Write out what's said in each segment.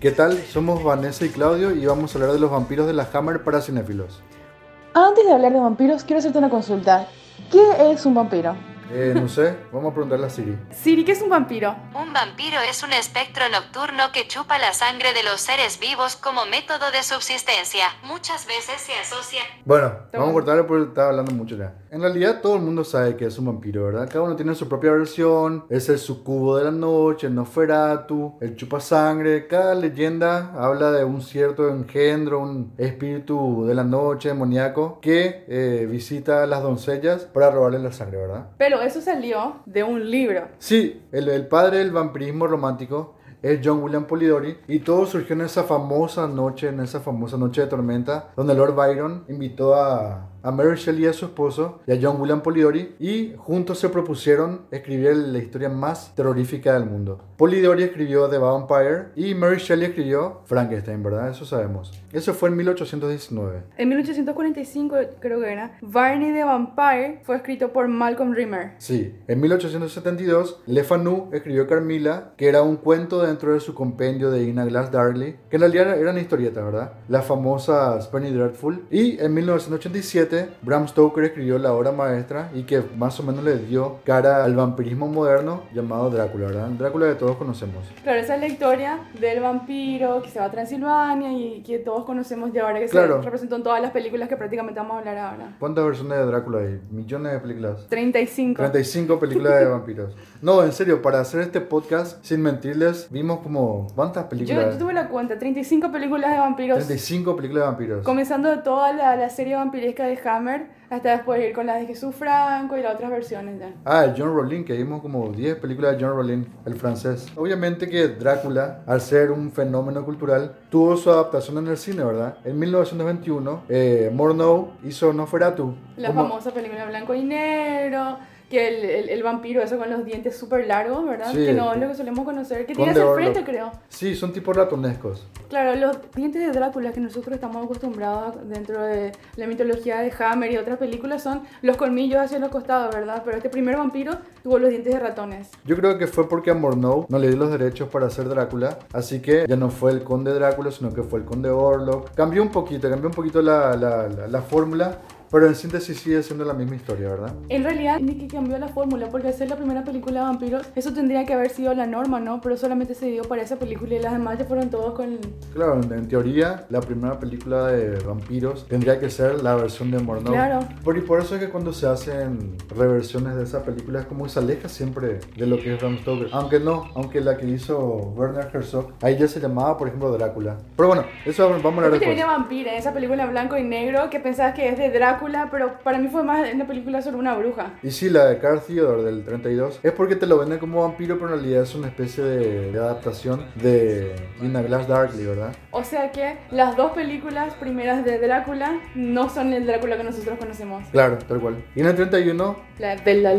¿Qué tal? Somos Vanessa y Claudio y vamos a hablar de los vampiros de la Hammer para cinéfilos. Antes de hablar de vampiros, quiero hacerte una consulta. ¿Qué es un vampiro? Eh, no sé, vamos a preguntarle a Siri. Siri, ¿qué es un vampiro? Un vampiro es un espectro nocturno que chupa la sangre de los seres vivos como método de subsistencia. Muchas veces se asocia. Bueno, vamos a cortarle porque estaba hablando mucho ya. En realidad todo el mundo sabe que es un vampiro, ¿verdad? Cada uno tiene su propia versión. Es el sucubo de la noche, el Noferatu, el chupa sangre. Cada leyenda habla de un cierto engendro, un espíritu de la noche demoníaco que eh, visita a las doncellas para robarle la sangre, ¿verdad? Pero eso salió de un libro. Sí, el, padre del vampirismo romántico es John William Polidori y todo surgió en esa famosa noche, en esa famosa noche de tormenta, donde Lord Byron invitó a, a Mary Shelley y a su esposo y a John William Polidori y juntos se propusieron escribir la historia más terrorífica del mundo. Polidori escribió The Vampire y Mary Shelley escribió Frankenstein, ¿verdad? Eso sabemos. Eso fue en 1819. En 1845, creo que era, Barney the Vampire fue escrito por Malcolm Rimmer. Sí, en 1872 Le Fanu escribió Carmilla, que era un cuento dentro de su compendio de Ina Glass Darley, que en realidad eran historietas, ¿verdad? La famosa Penny Dreadful. Y en 1987 Bram Stoker escribió la obra maestra y que más o menos le dio cara al vampirismo moderno llamado Drácula, ¿verdad? Drácula que todos conocemos. Claro, esa es la historia del vampiro que se va a Transilvania y que todos conocemos ya ahora que Claro. se representó en todas las películas que prácticamente vamos a hablar ahora. ¿Cuántas versiones de Drácula hay? Millones de películas. 35. 35 películas de vampiros. No, en serio, para hacer este podcast, sin mentirles, vimos como... ¿Cuántas Yo, películas? yo tuve la cuenta, 35 películas de vampiros. 35 películas de vampiros. Comenzando de toda la, la serie vampiresca de Hammer hasta después ir con las de Jesús Franco y las otras versiones ya. Ah, John Rollin, que vimos como 10 películas de John Rollin, el francés. Obviamente que Drácula, al ser un fenómeno cultural, tuvo su adaptación en el cine, ¿verdad? En 1921, eh, Murnau hizo Nosferatu. La como- famosa película blanco y negro, que el, el, el vampiro, eso con los dientes súper largos, ¿verdad? Sí. Que no es lo que solemos conocer, que tiene hacia el frente, creo. Sí, son tipo ratonescos. Claro, los dientes de Drácula que nosotros estamos acostumbrados dentro de la mitología de Hammer y otras películas son los colmillos hacia los costados, ¿verdad? Pero este primer vampiro tuvo los dientes de ratones. Yo creo que fue porque a Murnau no le dio los derechos para hacer Drácula, así que ya no fue el conde Drácula, sino que fue el conde Orlok. Cambió un poquito, cambió un poquito la, la, la, la fórmula, pero en síntesis sigue siendo la misma historia, ¿verdad? En realidad, ni que cambió la fórmula, porque ser la primera película de vampiros, eso tendría que haber sido la norma, ¿no? Pero solamente se dio para esa película y las demás ya fueron todos con... Claro, en, en teoría, la primera película de vampiros tendría que ser la versión de Murnau. Claro. Por, y por eso es que cuando se hacen reversiones de esa película es como que se aleja siempre de lo que es Bram Stoker. Aunque no, aunque la que hizo Werner Herzog, ahí ya se llamaba, por ejemplo, Drácula. Pero bueno, eso vamos a hablar Después Vampira, esa película en blanco y negro que pensabas que es de Drácula, pero para mí fue más una película sobre una bruja. Y sí, la de Carl Theodore del 32 es porque te lo venden como vampiro, pero en realidad es una especie de, de adaptación de In a Glass Darkly, ¿verdad? O sea que las dos películas primeras de Drácula no son el Drácula que nosotros conocemos. Claro, tal cual. Y en el 31 La de la.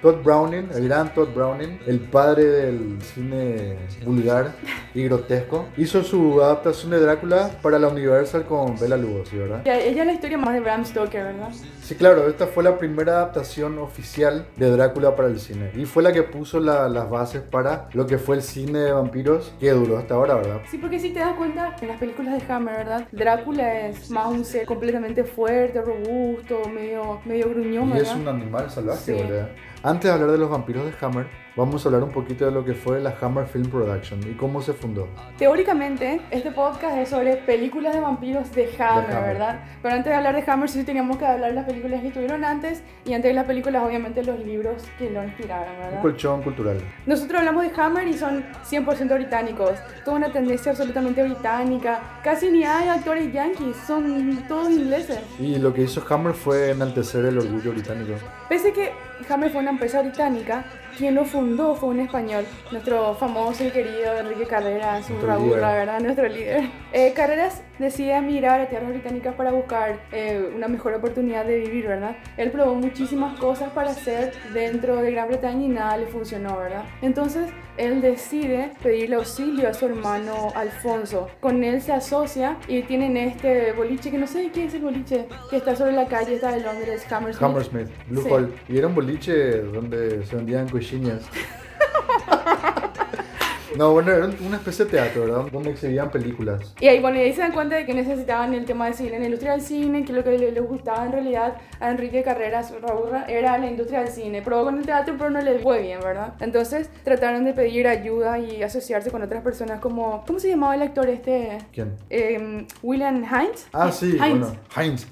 Todd Browning, el gran Todd Browning, el padre del cine vulgar y grotesco, hizo su adaptación de Drácula para la Universal con Bela Lugosi, ¿verdad? Ella es la historia más de Bram Stoker, ¿verdad? Sí, claro, esta fue la primera adaptación oficial de Drácula para el cine y fue la que puso la- las bases para lo que fue el cine de vampiros que duró hasta ahora, ¿verdad? Sí, porque si te das cuenta, en las películas de Hammer, ¿verdad? Drácula es más un ser completamente fuerte, robusto, medio, medio gruñón, Y ¿verdad? es un animal salvaje, Sí. ¿verdad? Antes de hablar de los vampiros de Hammer, vamos a hablar un poquito de lo que fue la Hammer Film Production y cómo se fundó. Teóricamente, este podcast es sobre películas de vampiros de Hammer, Hammer. ¿verdad? Pero antes de hablar de Hammer, sí teníamos que hablar de las películas que estuvieron antes y antes de las películas, obviamente, los libros que lo inspiraron, Un ¿verdad? colchón cultural. Nosotros hablamos de Hammer y son 100% británicos. Toda una tendencia absolutamente británica. Casi ni hay actores yankees, son todos ingleses. Y lo que hizo Hammer fue enaltecer el orgullo británico. Pese que Hammer fue una empresa británica, quien lo fundó fue un español, nuestro famoso y querido Enrique Carreras, un la verdad, nuestro líder. Eh, Carreras decide emigrar a tierras británicas para buscar eh, una mejor oportunidad de vivir, ¿verdad? Él probó muchísimas cosas para hacer dentro de Gran Bretaña y nada le funcionó, ¿verdad? Entonces, él decide pedirle auxilio a su hermano Alfonso. Con él se asocia y tienen este boliche, que no sé qué es el boliche, que está sobre la calle, está de Londres, Hammersmith. Hammersmith, Blue Sí. Hall. Y era un boliche donde se vendían cochinias. No, bueno, era una especie de teatro, ¿verdad? Donde exhibían películas. Y ahí, bueno, y ahí se dan cuenta de que necesitaban el tema de cine, en la industria del cine, que lo que le, le gustaba en realidad a Enrique Carreras Raburra era la industria del cine. Probó con el teatro, pero no le fue bien, ¿verdad? Entonces trataron de pedir ayuda y asociarse con otras personas como... ¿Cómo se llamaba el actor este? ¿Quién? Em, William Hines. Ah, sí, Hines. bueno, Heinz.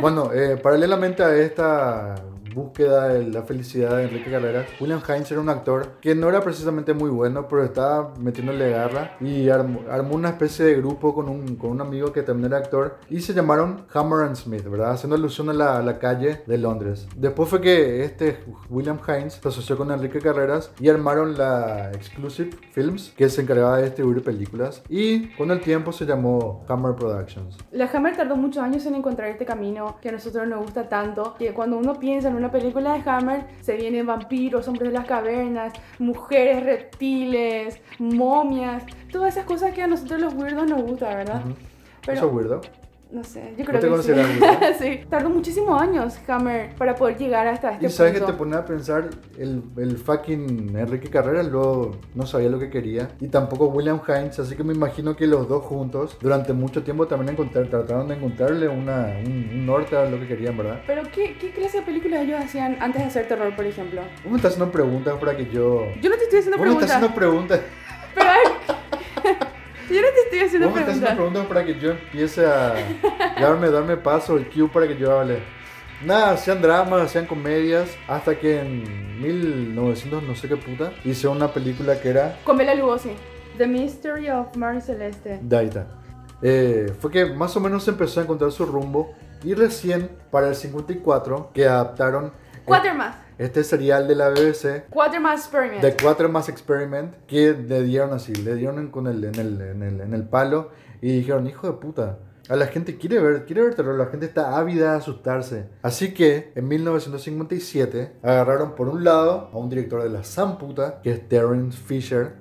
Bueno, eh, paralelamente a esta búsqueda de la felicidad de Enrique Carreras, William Hines era un actor que no era precisamente muy bueno, pero estaba metiéndole garra y armó, armó una especie de grupo con un, con un amigo que también era actor y se llamaron Hammer and Smith, ¿verdad? Haciendo alusión a la, a la calle de Londres. Después fue que este William Hines se asoció con Enrique Carreras y armaron la Exclusive Films, que se encargaba de distribuir películas y con el tiempo se llamó Hammer Productions. La Hammer tardó muchos años en encontrar este camino que a nosotros nos gusta tanto, que cuando uno piensa en una película de Hammer, se vienen vampiros, hombres de las cavernas, mujeres reptiles, momias, todas esas cosas que a nosotros los weirdos nos gusta, ¿verdad? Pero- ¿Eso es weirdo? No sé, yo ¿No creo te que sí. sí. Tardó muchísimos años Hammer para poder llegar hasta este Y sabes que punto. te pone a pensar, el, el fucking Enrique Carreras luego no sabía lo que quería y tampoco William Hines, así que me imagino que los dos juntos durante mucho tiempo también encontrar, trataron de encontrarle una, un, un norte a lo que querían, ¿verdad? Pero ¿qué, ¿qué clase de películas ellos hacían antes de hacer terror, por ejemplo? Me estás haciendo preguntas para que yo... Yo no te estoy haciendo Vos me estás preguntas. haciendo preguntas, Pero yo no te estoy haciendo me estás haciendo preguntas. preguntas para que yo empiece a darme, darme paso, el cue para que yo hable. Nada, hacían dramas, hacían comedias, hasta que en 1900 no sé qué puta, hice una película que era Con Bela Lugosi. The Mystery of Mary Celeste. De ahí está. Eh, fue que más o menos empezó a encontrar su rumbo y recién para el 54 que adaptaron Quatermass. este serial de la BBC Quatermass Experiment. The Quatermass Experiment que le dieron así, le dieron con el, en, el, en, el, en el palo y dijeron, hijo de puta. A la gente quiere ver, quiere ver terror, la gente está ávida de asustarse. Así que en 1957 agarraron por un lado a un director de la San puta, que es Terrence Fisher,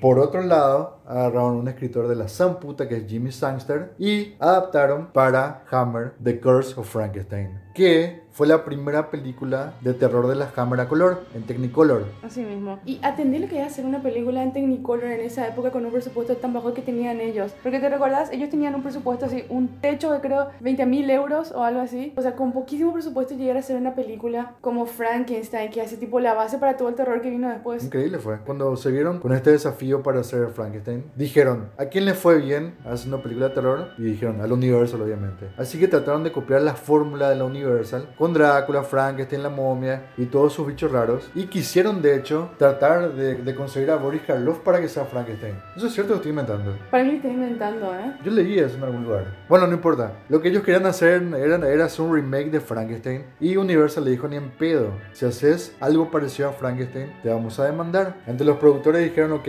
por otro lado, agarraron un escritor de la San puta que es Jimmy Sangster y adaptaron para Hammer The Curse of Frankenstein, que fue la primera película de terror de la Hammer a color, en Technicolor. Así mismo. Y atendí lo que era hacer una película en Technicolor en esa época con un presupuesto tan bajo que tenían ellos. Porque te recuerdas, ellos tenían un presupuesto así, un techo de creo 20 mil euros o algo así. O sea, con poquísimo presupuesto llegar a hacer una película como Frankenstein, que hace tipo la base para todo el terror que vino después. Increíble fue. Cuando se vieron con este desafío para hacer Frankenstein, dijeron, ¿a quién le fue bien haciendo película de terror? Y dijeron, al Universal obviamente. Así que trataron de copiar la fórmula de la Universal con Drácula, Frankenstein, la momia y todos sus bichos raros. Y quisieron de hecho tratar de, de conseguir a Boris Karloff para que sea Frankenstein. Eso es cierto, lo estoy inventando. Para mí lo estoy inventando, ¿eh? Yo leí eso en algún lugar. Bueno, no importa. Lo que ellos querían hacer era, era hacer un remake de Frankenstein. Y Universal le dijo ni en pedo. Si haces algo parecido a Frankenstein, te vamos a demandar. Entre los productores dijeron, ok,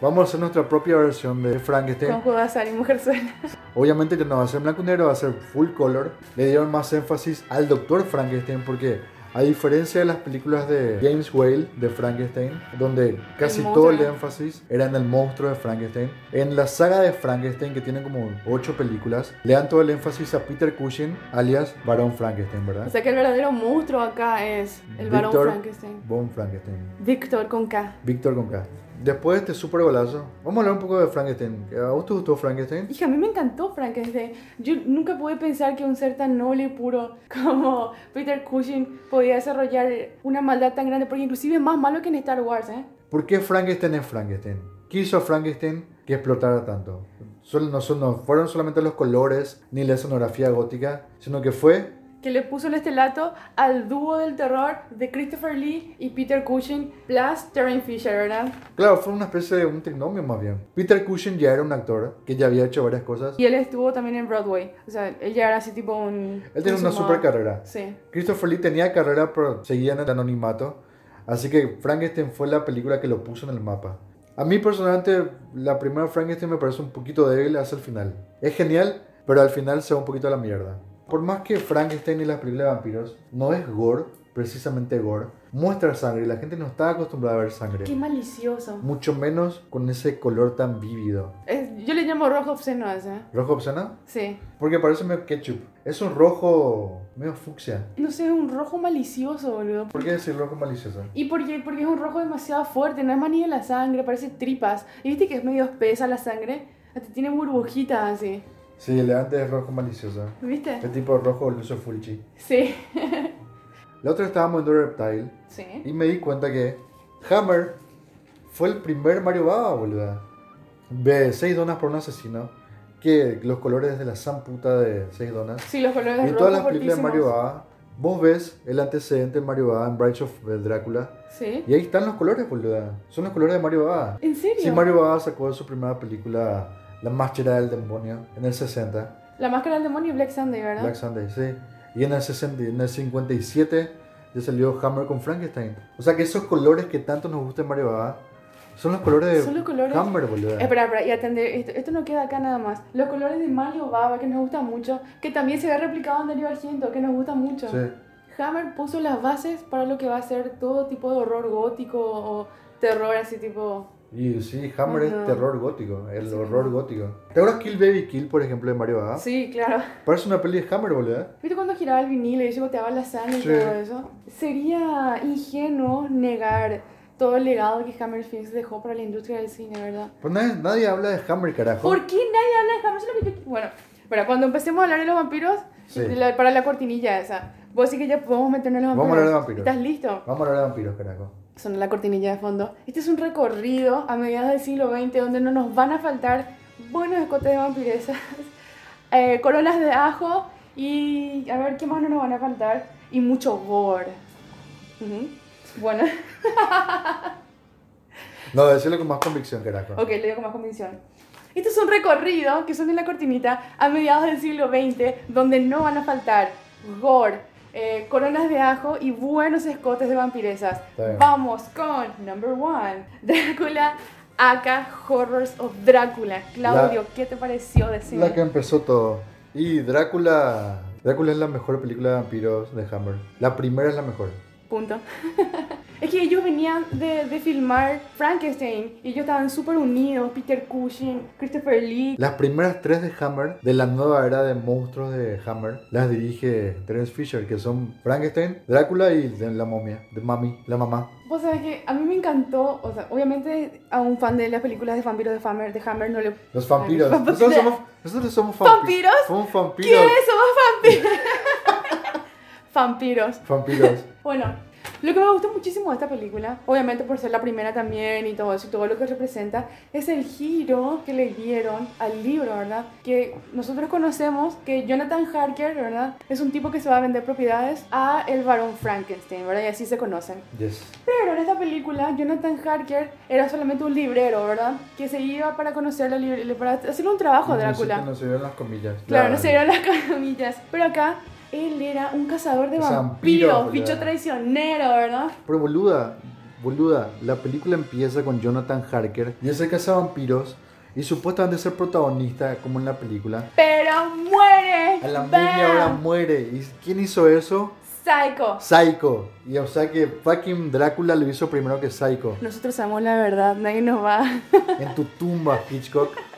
vamos a hacer nuestra propia versión de Frankenstein. Con juego de azar y mujer suena. Obviamente ya no va a ser blanco y negro, va a ser full color. Le dieron más énfasis al Doctor Frankenstein porque a diferencia de las películas de James Whale de Frankenstein, donde casi El todo el énfasis era en el monstruo de Frankenstein, en la saga de Frankenstein que tiene como 8 películas, le dan todo el énfasis a Peter Cushing, alias Barón Frankenstein, ¿verdad? O sea que el verdadero monstruo acá es el Víctor Frankenstein. Von Frankenstein. Víctor con K. Víctor con K. Después de este super golazo, vamos a hablar un poco de Frankenstein. ¿A vos te gustó Frankenstein? Hija, a mí me encantó Frankenstein. Yo nunca pude pensar que un ser tan noble y puro como Peter Cushing podía desarrollar una maldad tan grande, porque inclusive es más malo que en Star Wars, ¿eh? ¿Por qué Frankenstein es Frankenstein? ¿Qué hizo Frankenstein que explotara tanto? No, no fueron solamente los colores ni la escenografía gótica, sino que fue Que le puso el estelato al dúo del terror de Christopher Lee y Peter Cushing, plus Terence Fisher, ¿verdad? Claro, fue una especie de un trinomio más bien. Peter Cushing ya era un actor que ya había hecho varias cosas. Y él estuvo también en Broadway. O sea, él ya era así tipo un... Él tenía una super carrera. Sí. Christopher Lee tenía carrera, pero seguía en el anonimato. Así que Frankenstein fue la película que lo puso en el mapa. A mí personalmente, la primera Frankenstein me parece un poquito débil hacia el final. Es genial, pero al final se va un poquito a la mierda. Por más que Frankenstein y las películas de vampiros no es gore, precisamente gore, muestra sangre y la gente no está acostumbrada a ver sangre. Qué malicioso. Mucho menos con ese color tan vívido. Es- yo le llamo rojo obsceno a ese. ¿Rojo obsceno? Sí. Porque parece medio ketchup. Es un rojo medio fucsia. No sé, es un rojo malicioso, boludo. ¿Por qué decir rojo malicioso? Y porque, porque es un rojo demasiado fuerte, no es más ni de la sangre, parece tripas. Y viste que es medio espesa la sangre, hasta tiene burbujitas así. Sí, el de antes es rojo malicioso. ¿Viste? El tipo rojo luso fulci. Sí. La otra estábamos viendo Reptile Sí. y me di cuenta que Hammer fue el primer Mario Baba, boluda. Ve 6 donas por un asesino. Que los colores de la san puta de 6 donas. Sí, los colores Y en rojos todas las películas de Mario. Baba, vos ves el antecedente de Mario Baba en Brides of Drácula. Sí. Y ahí están los colores, boluda. Son los colores de Mario Baba. ¿En serio? Sí, Mario Baba sacó de su primera película La Máscara del Demonio en el 60. La máscara del demonio y Black Sunday, ¿verdad? Black Sunday, sí. Y en el, 60, en el 57 ya salió Hammer con Frankenstein. O sea que esos colores que tanto nos gusta en Mario Baba son los colores de Son los colores- Hammer, boluda. Espera, espera, y atender, esto, esto no queda acá nada más. Los colores de Mario Baba, que nos gusta mucho, que también se ve replicado en Darío Argento, que nos gusta mucho. Sí. Hammer puso las bases para lo que va a ser todo tipo de horror gótico o terror así tipo... Y sí, Hammer Ajá. es terror gótico, el Sí. horror gótico. ¿Te acuerdas Kill Baby Kill, por ejemplo, de Mario Baba? Sí, claro. Parece una peli de Hammer, boluda. ¿Viste cuando giraba el vinilo y se goteaba la sangre Sí. y todo eso? Sería ingenuo negar todo el legado que Hammer Films dejó para la industria del cine, ¿verdad? Pues nadie, nadie habla de Hammer, carajo. ¿Por qué nadie habla de Hammer? Eso es lo que yo- Bueno, pero cuando empecemos a hablar de los vampiros, Sí. la- para la cortinilla esa, vos sí que ya podemos meternos en los Vamos a vampiros. hablar de vampiros. ¿Estás listo? Vamos a hablar de vampiros, carajo. Son la cortinilla de fondo. Este es un recorrido a mediados del siglo XX donde no nos van a faltar buenos escotes de vampiresas, eh, coronas de ajo y a ver qué más no nos van a faltar y mucho gore. Ujú. Bueno, No, decirlo con más convicción, carajo. ok, le digo con más convicción. Este es un recorrido que son de la cortinita a mediados del siglo XX donde no van a faltar gore, eh, coronas de ajo y buenos escotes de vampiresas. Vamos con number one, Drácula, aka Horrors of Drácula. Claudio, La- ¿qué te pareció decir? La que empezó todo. Y Drácula. Drácula es la mejor película de vampiros de Hammer. La primera es la mejor. Punto. es que ellos venían de, de filmar Frankenstein y ellos estaban súper unidos. Peter Cushing, Christopher Lee. Las primeras tres de Hammer, de la nueva era de monstruos de Hammer, las dirige Terence Fisher, que son Frankenstein, Drácula y la momia, de Mami, la mamá. Vos sabés que a mí me encantó, o sea, obviamente a un fan de las películas de vampiros de Hammer, de Hammer no le... Los vampiros. Nosotros somos, nosotros somos vampi- ¿Vampiros? Somos vampiros. ¿Quiénes somos vampiros? vampiros. Vampiros. Bueno, lo que me gustó muchísimo de esta película, obviamente por ser la primera también y todo eso y todo lo que representa, es el giro que le dieron al libro, ¿verdad? Que nosotros conocemos que Jonathan Harker, ¿verdad? Es un tipo que se va a vender propiedades a el varón Frankenstein, ¿verdad? Y así se conocen. Yes. Pero en esta película, Jonathan Harker era solamente un librero, ¿verdad? Que se iba para conocer la para hacerle un trabajo a Drácula. No se vieron las comillas. Claro, La- no se dieron las comillas. Pero acá, él era un cazador de vampiros, vampiro, bicho traicionero, ¿verdad? Pero boluda, boluda, la película empieza con Jonathan Harker y ese caza vampiros y supuestamente ser protagonista como en la película. Pero muere. A la media hora muere. ¿Y quién hizo eso? Psycho. Psycho. Y o sea que fucking Drácula lo hizo primero que Psycho. Nosotros sabemos la verdad, nadie nos va. En tu tumba, Hitchcock.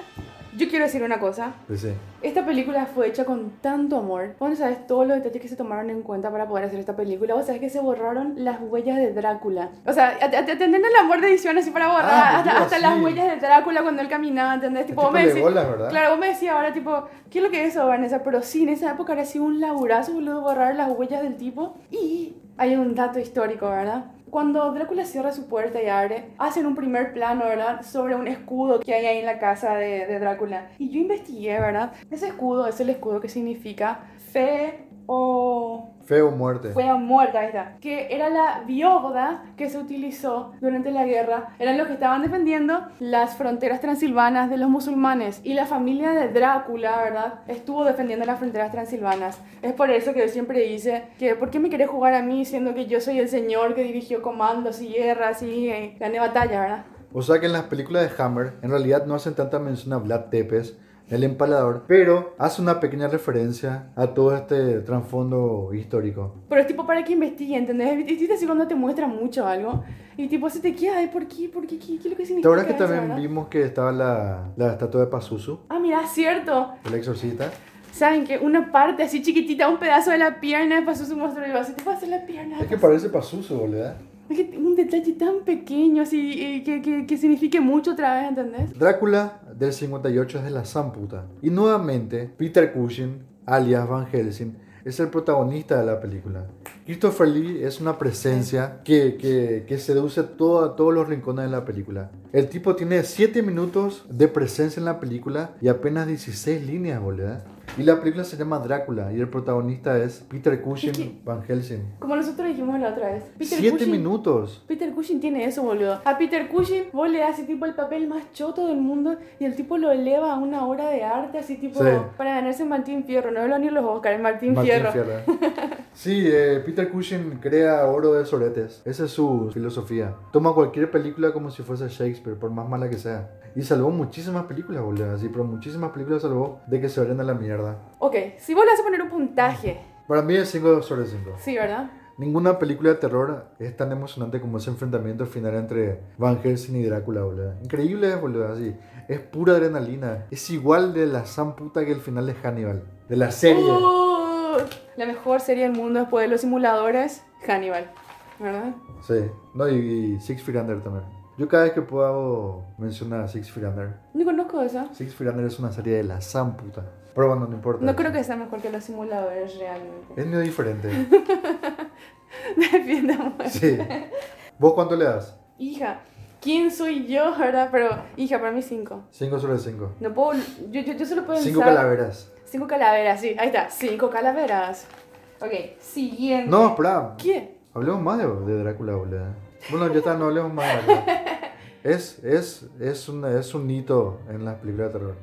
Yo quiero decir una cosa. Dice, Esta película fue hecha con tanto amor. Vos no sabes todos los detalles que se tomaron en cuenta para poder hacer esta película. Vos sabés que se borraron las huellas de Drácula. O sea, at- at- atendiendo el amor de edición así para borrar Ah, hasta, hasta sí. las huellas de Drácula cuando él caminaba, ¿entendés? Tipo, tipo vos me de decís, bolas, ¿verdad? Claro, vos me decías ahora, tipo, ¿qué es lo que es eso, Vanessa? Pero sí, en esa época era sido un laburazo, boludo, borrar las huellas del tipo. Y hay un dato histórico, ¿verdad? Cuando Drácula cierra su puerta y abre, hacen un primer plano, ¿verdad? Sobre un escudo que hay ahí en la casa de, Drácula. Y yo investigué, ¿verdad? Ese escudo es el escudo que significa fe o Feo muerte. fue a muerta, ahí está. Que era la bióboda que se utilizó durante la guerra. Eran los que estaban defendiendo las fronteras transilvanas de los musulmanes. Y la familia de Drácula, ¿verdad? Estuvo defendiendo las fronteras transilvanas. Es por eso que yo siempre dice que, ¿por qué me querés jugar a mí siendo que yo soy el señor que dirigió comandos y guerras y eh, gané batalla, ¿verdad? O sea que en las películas de Hammer, en realidad no hacen tanta mención a Vlad Tepes, El empalador, pero hace una pequeña referencia a todo este trasfondo histórico. Pero es tipo para que investigue, ¿entendés? Viste así cuando te muestra mucho algo. Y tipo se te queda, ¿por qué? ¿Por qué? ¿Qué, qué es lo que ¿Te significa acuerdas que eso, también verdad? vimos que estaba la, la estatua de Pazuzu, Ah, mira, cierto. el exorcista? ¿Saben que Una parte así chiquitita, un pedazo de la pierna pasó su monstruo y va, te pasa la pierna. Es que parece Pazuzu, boludo. Es que un detalle tan pequeño, así, y que, que, que signifique mucho otra vez, ¿entendés? Drácula del 58 es de la Samputa. Y nuevamente, Peter Cushing, alias Van Helsing, es el protagonista de la película. Christopher Lee es una presencia que, que, que seduce todo, a todos los rincones de la película. El tipo tiene 7 minutos de presencia en la película y apenas 16 líneas, boludo. Y la película se llama Drácula y el protagonista es Peter Cushing Es que- Van Helsing. Como nosotros dijimos la otra vez. Peter 7 Cushing- minutos. Peter Cushing tiene eso, boludo. A Peter Cushing vos le das tipo el papel más choto del mundo y el tipo lo eleva a una obra de arte, así tipo Sí. para ganarse Martín Fierro. No lo ni los Oscar, Martín, Martín Fierro. Fierro. Sí, eh, Peter Cushing crea oro de soretes. Esa es su filosofía. Toma cualquier película como si fuese Shakespeare, por más mala que sea. Y salvó muchísimas películas, boludo. Así, pero muchísimas películas salvó de que se vayan a la mierda. Ok, si vos le vas a poner un puntaje, Para mí es 5 sobre 5. sí, ¿verdad? Ninguna película de terror es tan emocionante como ese enfrentamiento final entre Van Helsing y Drácula, boludo. Increíble, boludo, así. Es pura adrenalina. Es igual de la san puta que el final de Hannibal. De la serie. Uh, la mejor serie del mundo después de los simuladores, Hannibal. ¿Verdad? Sí, no, y, y Six Feet Under también. Yo cada vez que puedo mencionar a Six Feet Under. No conozco esa. Six Feet Under es una serie de la san puta. Pero bueno, no importa. No creo que sea mejor que los simuladores realmente. Es medio diferente. Defiendamos. Sí. ¿Vos cuánto le das? Hija, ¿quién soy yo, verdad? Pero, hija, para mí cinco. 5 sobre 5. No puedo. Yo, yo, yo solo puedo 5 pensar- calaveras. Cinco calaveras, sí. Ahí está, cinco calaveras. Ok, siguiente. No, espera. ¿Qué? Hablemos más de, de Drácula, boludo. Bueno, ya está, no hablemos más de Drácula. Es, es, es, un, es un hito en las películas de terror.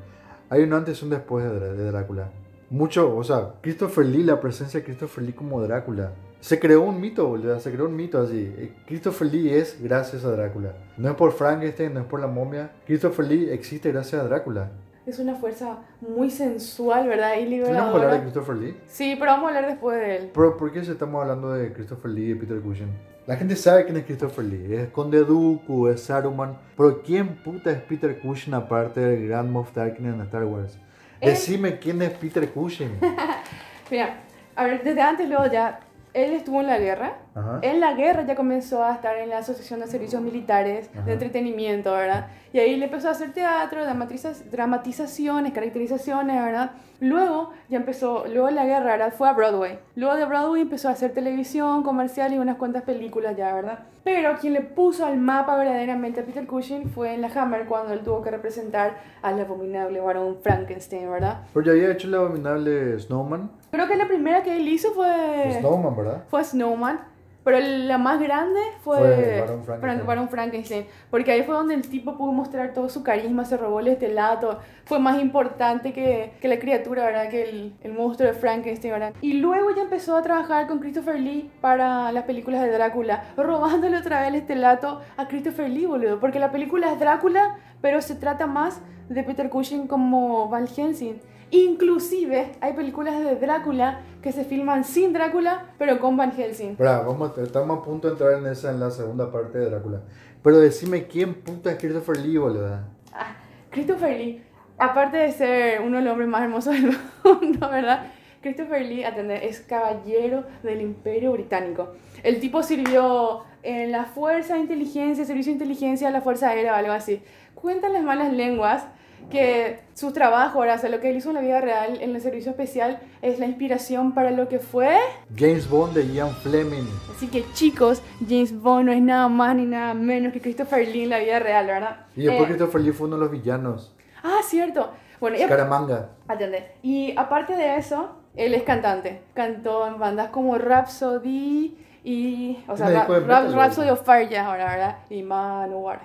Hay un antes y un después de, Drá- de Drácula. Mucho, o sea, Christopher Lee, la presencia de Christopher Lee como Drácula. Se creó un mito, boludo, se creó un mito así. Eh, Christopher Lee es gracias a Drácula. No es por Frankenstein, no es por la momia. Christopher Lee existe gracias a Drácula. Es una fuerza muy sensual, ¿verdad? Y ¿Tenemos que hablar de liberadora. Christopher Lee? Sí, pero vamos a hablar después de él. Pero, ¿por qué estamos hablando de Christopher Lee y Peter Cushing? La gente sabe quién es Christopher Lee. Es Conde Dooku, es Saruman. Pero ¿quién puta es Peter Cushing aparte del Grand Moff Tarkin en Star Wars? Decime quién es Peter Cushing. Mira, a ver, desde antes luego ya, él estuvo en la guerra. Ajá. En la guerra ya comenzó a estar en la Asociación de Servicios Militares Ajá. de Entretenimiento, ¿verdad? Y ahí le empezó a hacer teatro, dramatiza- dramatizaciones, caracterizaciones, ¿verdad? Luego ya empezó, luego de la guerra, ¿verdad? Fue a Broadway. Luego de Broadway empezó a hacer televisión, comercial y unas cuantas películas ya, ¿verdad? Pero quien le puso al mapa verdaderamente a Peter Cushing fue en la Hammer cuando él tuvo que representar al abominable varón Frankenstein, ¿verdad? Pero ya había hecho el abominable Snowman. Creo que la primera que él hizo fue... Snowman, ¿verdad? fue Snowman, pero la más grande fue, Fue Barón Frankenstein. Fran- Barón Frankenstein, porque ahí fue donde el tipo pudo mostrar todo su carisma, se robó el estelato, fue más importante que, que la criatura, ¿verdad? Que el, el monstruo de Frankenstein, ¿verdad? Y luego ya empezó a trabajar con Christopher Lee para las películas de Drácula, robándole otra vez el estelato a Christopher Lee, boludo, porque la película es Drácula, pero se trata más de Peter Cushing como Van Helsing. Inclusive hay películas de Drácula que se filman sin Drácula, pero con Van Helsing. Vamos, estamos a punto de entrar en esa en la segunda parte de Drácula. Pero decime quién puta es Christopher Lee, boludo. Ah, Christopher Lee, aparte de ser uno de los hombres más hermosos del mundo, ¿verdad? Christopher Lee, atender, es caballero del Imperio Británico. El tipo sirvió en la Fuerza de Inteligencia, Servicio de Inteligencia, la Fuerza Aérea o algo así. Cuentan las malas lenguas que su trabajo, ahora, o sea, lo que él hizo en la vida real, en el servicio especial, es la inspiración para lo que fue. James Bond de Ian Fleming. Así que chicos, James Bond no es nada más ni nada menos que Christopher Lee en la vida real, ¿verdad? Y después Eh, Christopher Lee fue uno de los villanos. Ah, cierto. Bueno, y, Scaramanga. Atiende. Y aparte de eso, él es cantante. Cantó en bandas como Rhapsody y. O sea, Rhapsody of Fire ya ahora, ¿verdad? Y Manowar.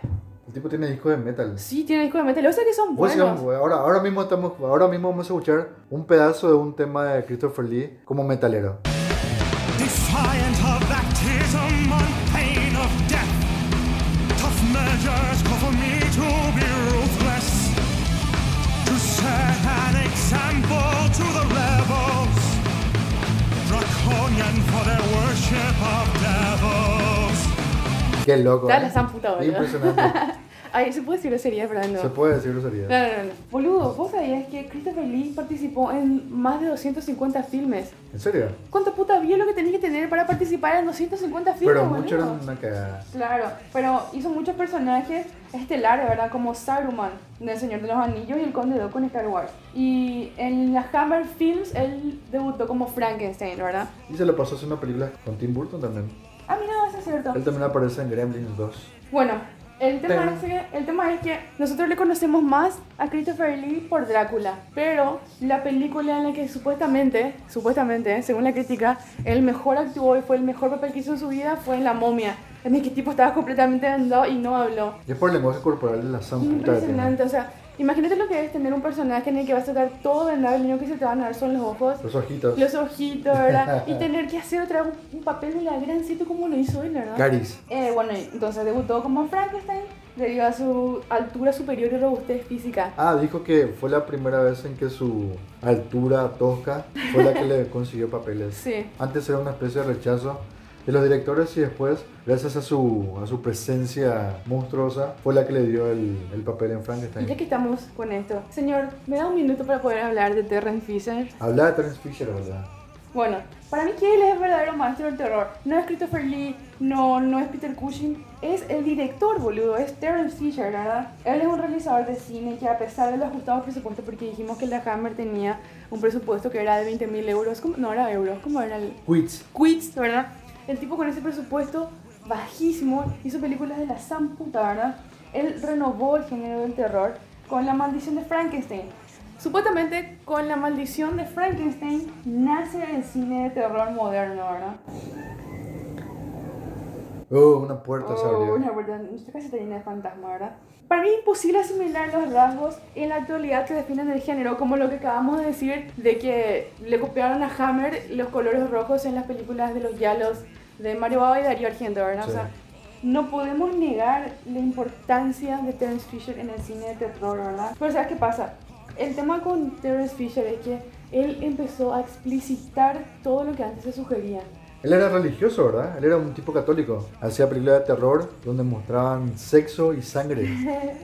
El tipo tiene discos de metal. Sí, tiene discos de metal. O sea que son buenos. O sea, ahora, ahora, mismo estamos, ahora mismo vamos a escuchar un pedazo de un tema de Christopher Lee como metalero. Defiant of baptism on pain of death. Tough measures call for me to be ruthless. To set an example to the rebels. Draconian for their worship of devils. Qué loco. Está ¿eh? la san puta, boludo. Impresionante. Ay, se puede decir grosería, pero no. Se puede decir grosería. No, no, no. Boludo, ¿vos sabías que Christopher Lee participó en más de 250 filmes? ¿En serio? ¿Cuánta puta vida lo que tenés que tener para participar en 250 filmes, Pero boludo? mucho eran una cagada. Claro, pero hizo muchos personajes estelares, ¿verdad? Como Saruman, del Señor de los Anillos y el Conde Dooku en Star Wars. Y en la Hammer Films él debutó como Frankenstein, ¿verdad? Y se lo pasó haciendo películas con Tim Burton también. Ah, mira, eso es cierto. Él también aparece en Gremlins 2. Bueno, el tema, es que, el tema es que nosotros le conocemos más a Christopher Lee por Drácula, pero la película en la que supuestamente, supuestamente, según la crítica, el mejor actuó y fue el mejor papel que hizo en su vida fue en La Momia, en el que tipo estaba completamente vendado y no habló. Y es por el lenguaje corporal de la. Impresionante, o sea, imagínate lo que es tener un personaje en el que vas a estar todo vendado y lo único que se te van a dar son los ojos, Los ojitos. los ojitos, ¿verdad? Y tener que hacer otra un, un papel de la gran sitio como lo hizo él, ¿verdad? Caris. Eh, bueno, entonces debutó como Frankenstein debido a su altura superior y robustez física. Ah, dijo que fue la primera vez en que su altura tosca fue la que le consiguió papeles. Sí. Antes era una especie de rechazo de los directores y después, gracias a su, a su presencia monstruosa, fue la que le dio el, el papel en Y ya Frankenstein. que estamos con esto, señor, ¿me da un minuto para poder hablar de Terrence Fisher? Habla de Terence Fisher, ¿verdad? Bueno, para mí que él es el verdadero maestro del terror. No es Christopher Lee, no, no es Peter Cushing, es el director, boludo, es Terrence Fisher, ¿verdad? Él es un realizador de cine que a pesar de los ajustados presupuestos, porque dijimos que la Hammer tenía un presupuesto que era de 20 mil euros, ¿cómo? no era euros, ¿cómo era el Quits. Quits, ¿verdad? El tipo con ese presupuesto bajísimo hizo películas de la san puta, ¿verdad? Él renovó el género del terror con La maldición de Frankenstein. Supuestamente con La maldición de Frankenstein nace el cine de terror moderno, ¿verdad? Oh, una puerta se Oh, abrió. una verdad, nuestra casa está llena de fantasmas, ¿verdad? Para mí es imposible asimilar los rasgos en la actualidad que definen el género, como lo que acabamos de decir de que le copiaron a Hammer los colores rojos en las películas de los Yalos de Mario Bava y Darío Argento, ¿verdad? Sí. O sea, no podemos negar la importancia de Terence Fisher en el cine de terror, ¿verdad? Pero ¿sabes qué pasa? El tema con Terence Fisher es que él empezó a explicitar todo lo que antes se sugería. Él era religioso, ¿verdad? Él era un tipo católico. Hacía películas de terror donde mostraban sexo y sangre.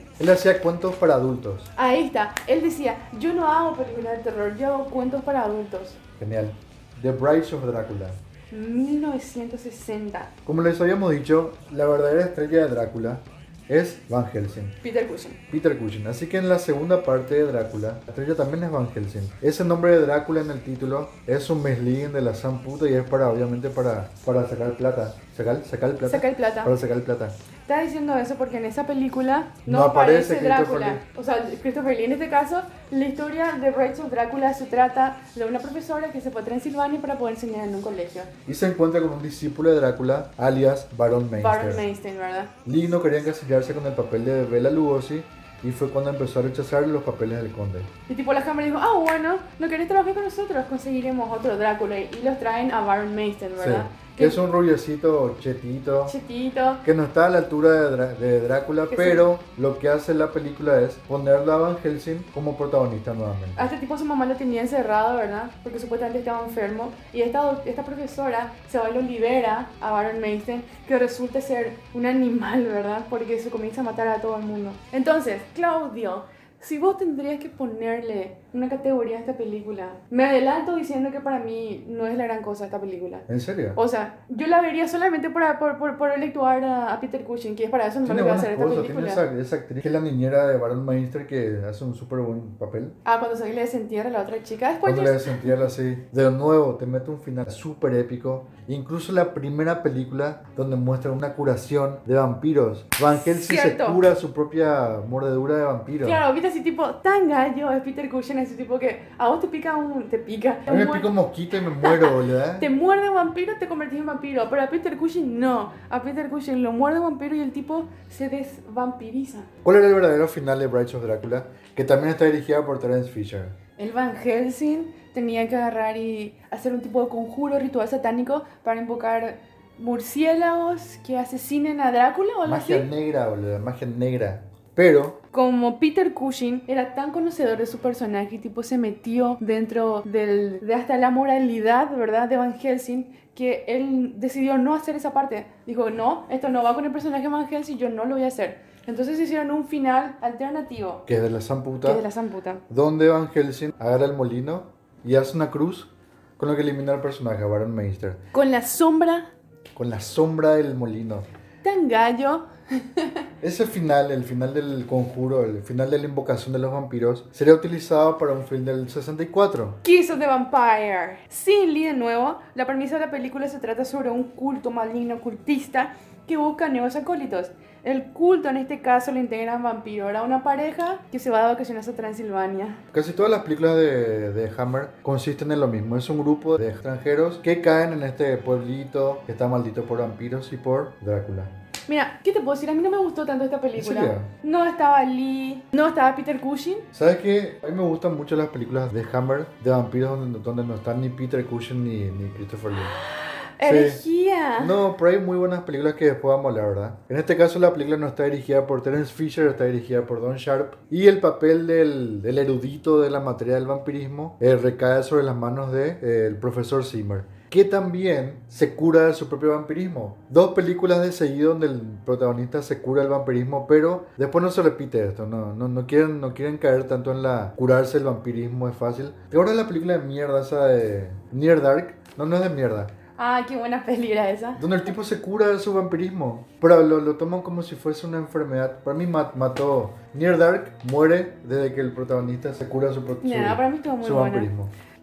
Él hacía cuentos para adultos. Ahí está. Él decía, yo no hago películas de terror, yo hago cuentos para adultos. Genial. The Brides of Drácula. 1960. Como les habíamos dicho, la verdadera estrella de Drácula es Van Helsing. Peter Cushing. Peter Cushing. Así que en la segunda parte de Drácula, la estrella también es Van Helsing. Ese nombre de Drácula en el título es un misleading de la San Puta y es para, obviamente, para, para sacar plata. ¿Sacar, sacar plata? Sacar plata. Para sacar plata. Está diciendo eso porque en esa película no, No aparece aparece, Drácula. O sea, Christopher Lee en este caso, la historia de of Drácula se trata de una profesora que se fue a Transilvania para poder enseñar en un colegio. Y se encuentra con un discípulo de Drácula, alias Baron Meister. Baron Mainstein, ¿verdad? Lee no quería encasillarse con el papel de Bela Lugosi y fue cuando empezó a rechazar los papeles del conde. Y tipo la cámara dijo, ah bueno, no querés trabajar con nosotros, conseguiremos otro Drácula. Y los traen a Baron Mainstein, ¿verdad? Sí. Que es un rubiecito chetito. Chetito. Que no está a la altura de, Drá- de Drácula, pero lo que hace la película es ponerle a Van Helsing como protagonista nuevamente. A este tipo su mamá lo tenía encerrado, ¿verdad? Porque supuestamente estaba enfermo. Y esta, esta profesora se va y lo libera a Baron Mainstein, que resulta ser un animal, ¿verdad? Porque se comienza a matar a todo el mundo. Entonces, Claudio, si vos tendrías que ponerle una categoría a esta película, me adelanto diciendo que para mí no es la gran cosa esta película. ¿En serio? O sea, yo la vería solamente por, por, por, por el actuar a, a Peter Cushing, que es para eso no que va a hacer esta película. esa, esa actriz que es la niñera de Baron Meister que hace un súper buen papel. Ah, cuando se le desentierra a la otra chica. Después Cuando le desentierra así. De nuevo, te mete un final súper épico. Incluso la primera película donde muestra una curación de vampiros. Van Helsing se cura su propia mordedura de vampiro. Claro, viste así tipo tan gallo es Peter Cushing, ese tipo que a vos te pica un. te pica. A mí me Te pica un mosquito y me muero, boludo. Te muerde un vampiro, te convertís en vampiro. Pero a Peter Cushing no. A Peter Cushing lo muerde un vampiro y el tipo se desvampiriza. ¿Cuál era el verdadero final de Brides of Drácula? Que también está dirigida por Terence Fisher. El Van Helsing tenía que agarrar y hacer un tipo de conjuro ritual satánico para invocar murciélagos que asesinen a Drácula o algo Magia así. negra, boludo, magia negra. Pero, como Peter Cushing era tan conocedor de su personaje y tipo se metió dentro del, de hasta la moralidad, ¿verdad? De Van Helsing, que él decidió no hacer esa parte. Dijo, no, esto no va con el personaje de Van Helsing, yo no lo voy a hacer. Entonces hicieron un final alternativo, Que es de la que Zamputa. es de la zamputa. Donde Van Helsing agarra el molino y hace una cruz con lo que elimina al personaje, a Baron Meister. Con la sombra Con la sombra del molino. tan gallo. Ese final, el final del conjuro, el final de la invocación de los vampiros, sería utilizado para un film del 64. Kiss of the Vampire. Sin Lee de nuevo, la premisa de la película se trata sobre un culto maligno cultista que busca nuevos acólitos. El culto en este caso lo integran vampiros. Era una pareja que se va de vacaciones a Transilvania. Casi todas las películas de, de Hammer consisten en lo mismo. Es un grupo de extranjeros que caen en este pueblito que está maldito por vampiros y por Drácula. Mira, ¿qué te puedo decir? A mí no me gustó tanto esta película. No estaba Lee, no estaba Peter Cushing. ¿Sabes qué? A mí me gustan mucho las películas de Hammer de vampiros donde, donde no están ni Peter Cushing ni, ni Christopher Lee. Herejía. No, pero hay muy buenas películas que después vamos a hablar, ¿verdad? En este caso la película no está dirigida por Terence Fisher, está dirigida por Don Sharp. Y el papel del, del erudito de la materia del vampirismo eh, recae sobre las manos del de, eh, el profesor Zimmer. Que también se cura de su propio vampirismo. Dos películas de seguido donde el protagonista se cura el vampirismo, pero después no se repite esto. No, no, no, quieren, no quieren caer tanto en la curarse el vampirismo, es fácil. ¿Te acuerdas la película de mierda esa de Near Dark? No, no es de mierda. Ah, qué buena peli era esa. Donde el tipo se cura de su vampirismo. Pero lo, lo toman como si fuese una enfermedad. Para mí mat- mató. Near Dark muere desde que el protagonista se cura su, su- para mí muy su buena.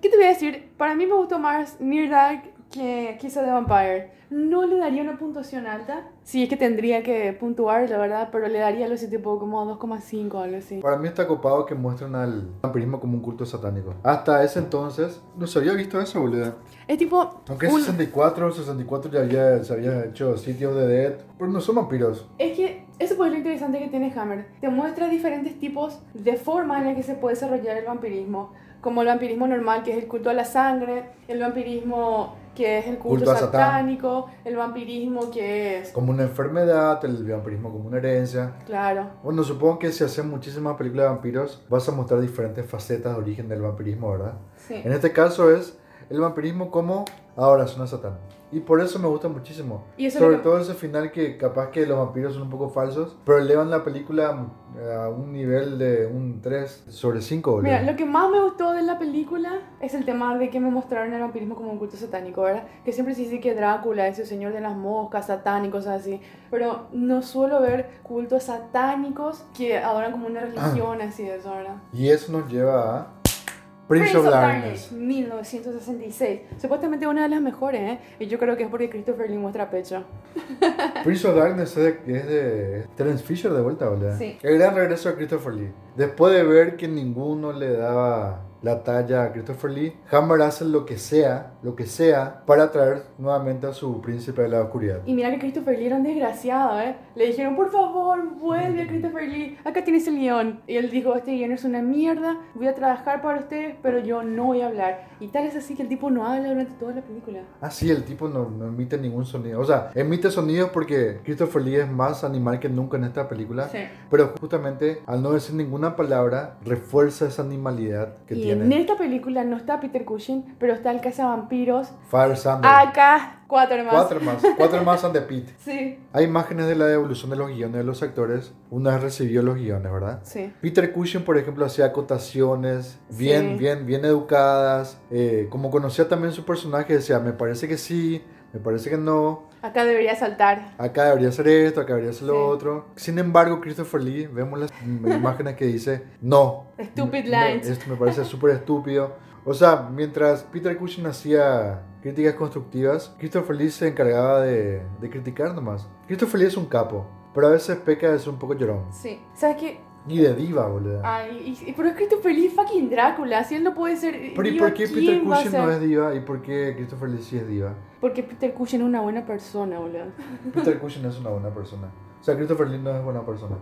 ¿Qué te voy a decir? Para mí me gustó más Near Dark que Kiss of the Vampire. No le daría una puntuación alta. Sí, es que tendría que puntuar, la verdad, pero le daría algo así tipo como 2,5 o algo así. Para mí está copado que muestran al vampirismo como un culto satánico. Hasta ese entonces no se había visto eso, boludo. Es tipo... Aunque en un- 64, 64 ya había, se había hecho sitios de Dead. Pero no son vampiros. Es que eso es lo interesante que tiene Hammer. Te muestra diferentes tipos de formas en las que se puede desarrollar el vampirismo. Como el vampirismo normal, que es el culto a la sangre, el vampirismo que es el culto, Culto a Satán. satánico, el vampirismo que es... Como una enfermedad, el vampirismo como una herencia. Claro. Bueno, supongo que si hacen muchísimas películas de vampiros, vas a mostrar diferentes facetas de origen del vampirismo, ¿verdad? Sí. En este caso es el vampirismo como adoración a Satán. Y por eso me gusta muchísimo. Y eso Sobre que- todo ese final que capaz que los vampiros son un poco falsos, pero elevan la película eh, a un nivel de un 3 sobre 5. boludo. Mira, lo que más me gustó de la película es el tema de que me mostraron el vampirismo como un culto satánico, ¿verdad? Que siempre se dice que Drácula es el señor de las moscas, satán y cosas así. Pero no suelo ver cultos satánicos que adoran como una religión, así de eso, ¿verdad? Y eso nos lleva a Prince, of Darkness. 1966. Supuestamente una de las mejores, ¿eh? Y yo creo que es porque Christopher Lee muestra pecho. Prince of Darkness es de, es de Terence Fisher de vuelta, boludo. Sí. El gran regreso de Christopher Lee. Después de ver que ninguno le daba la talla a Christopher Lee, Hammer hace lo que sea, lo que sea, para traer nuevamente a su príncipe de la oscuridad. Y mira que Christopher Lee era un desgraciado, ¿eh? Le dijeron, por favor, vuelve Christopher Lee, acá tienes el guion. Y él dijo, este guion es una mierda, voy a trabajar para ustedes, pero yo no voy a hablar. Y tal es así que el tipo no habla durante toda la película. Ah, sí, el tipo no, no emite ningún sonido. O sea, emite sonidos porque Christopher Lee es más animal que nunca en esta película. Sí. Pero justamente al no decir ninguna palabra, refuerza esa animalidad que Y tiene. En esta película no está Peter Cushing, pero está el cazavampiros. Fire Sander. Acá, cuatro más. Cuatro más. Cuatro más and the pit. Sí, Hay imágenes de la evolución de los guiones de los actores una vez recibió los guiones, ¿verdad? sí. Peter Cushing, por ejemplo, hacía acotaciones bien, Sí. bien, bien educadas. Eh, como conocía también su personaje, decía, me parece que sí, me parece que no. Acá debería saltar. Acá debería ser esto, acá debería ser lo Sí. otro. Sin embargo, Christopher Lee, vemos las imágenes que dice, no. Stupid lines. esto me parece súper estúpido. O sea, mientras Peter Cushing hacía críticas constructivas, Christopher Lee se encargaba de, de criticar nomás. Christopher Lee es un capo, pero a veces peca de ser un poco llorón. Sí. ¿Sabes qué? Y de diva, boludo. Ay, y, y- pero es Christopher Lee fucking Drácula. Si él no puede ser. Pero ¿y diva, por qué ¿quién Peter Cushing no es diva? ¿Y por qué Christopher Lee sí es diva? Porque Peter Cushing es una buena persona, boludo. Peter Cushing es una buena persona. O sea, Christopher Lee no es buena persona.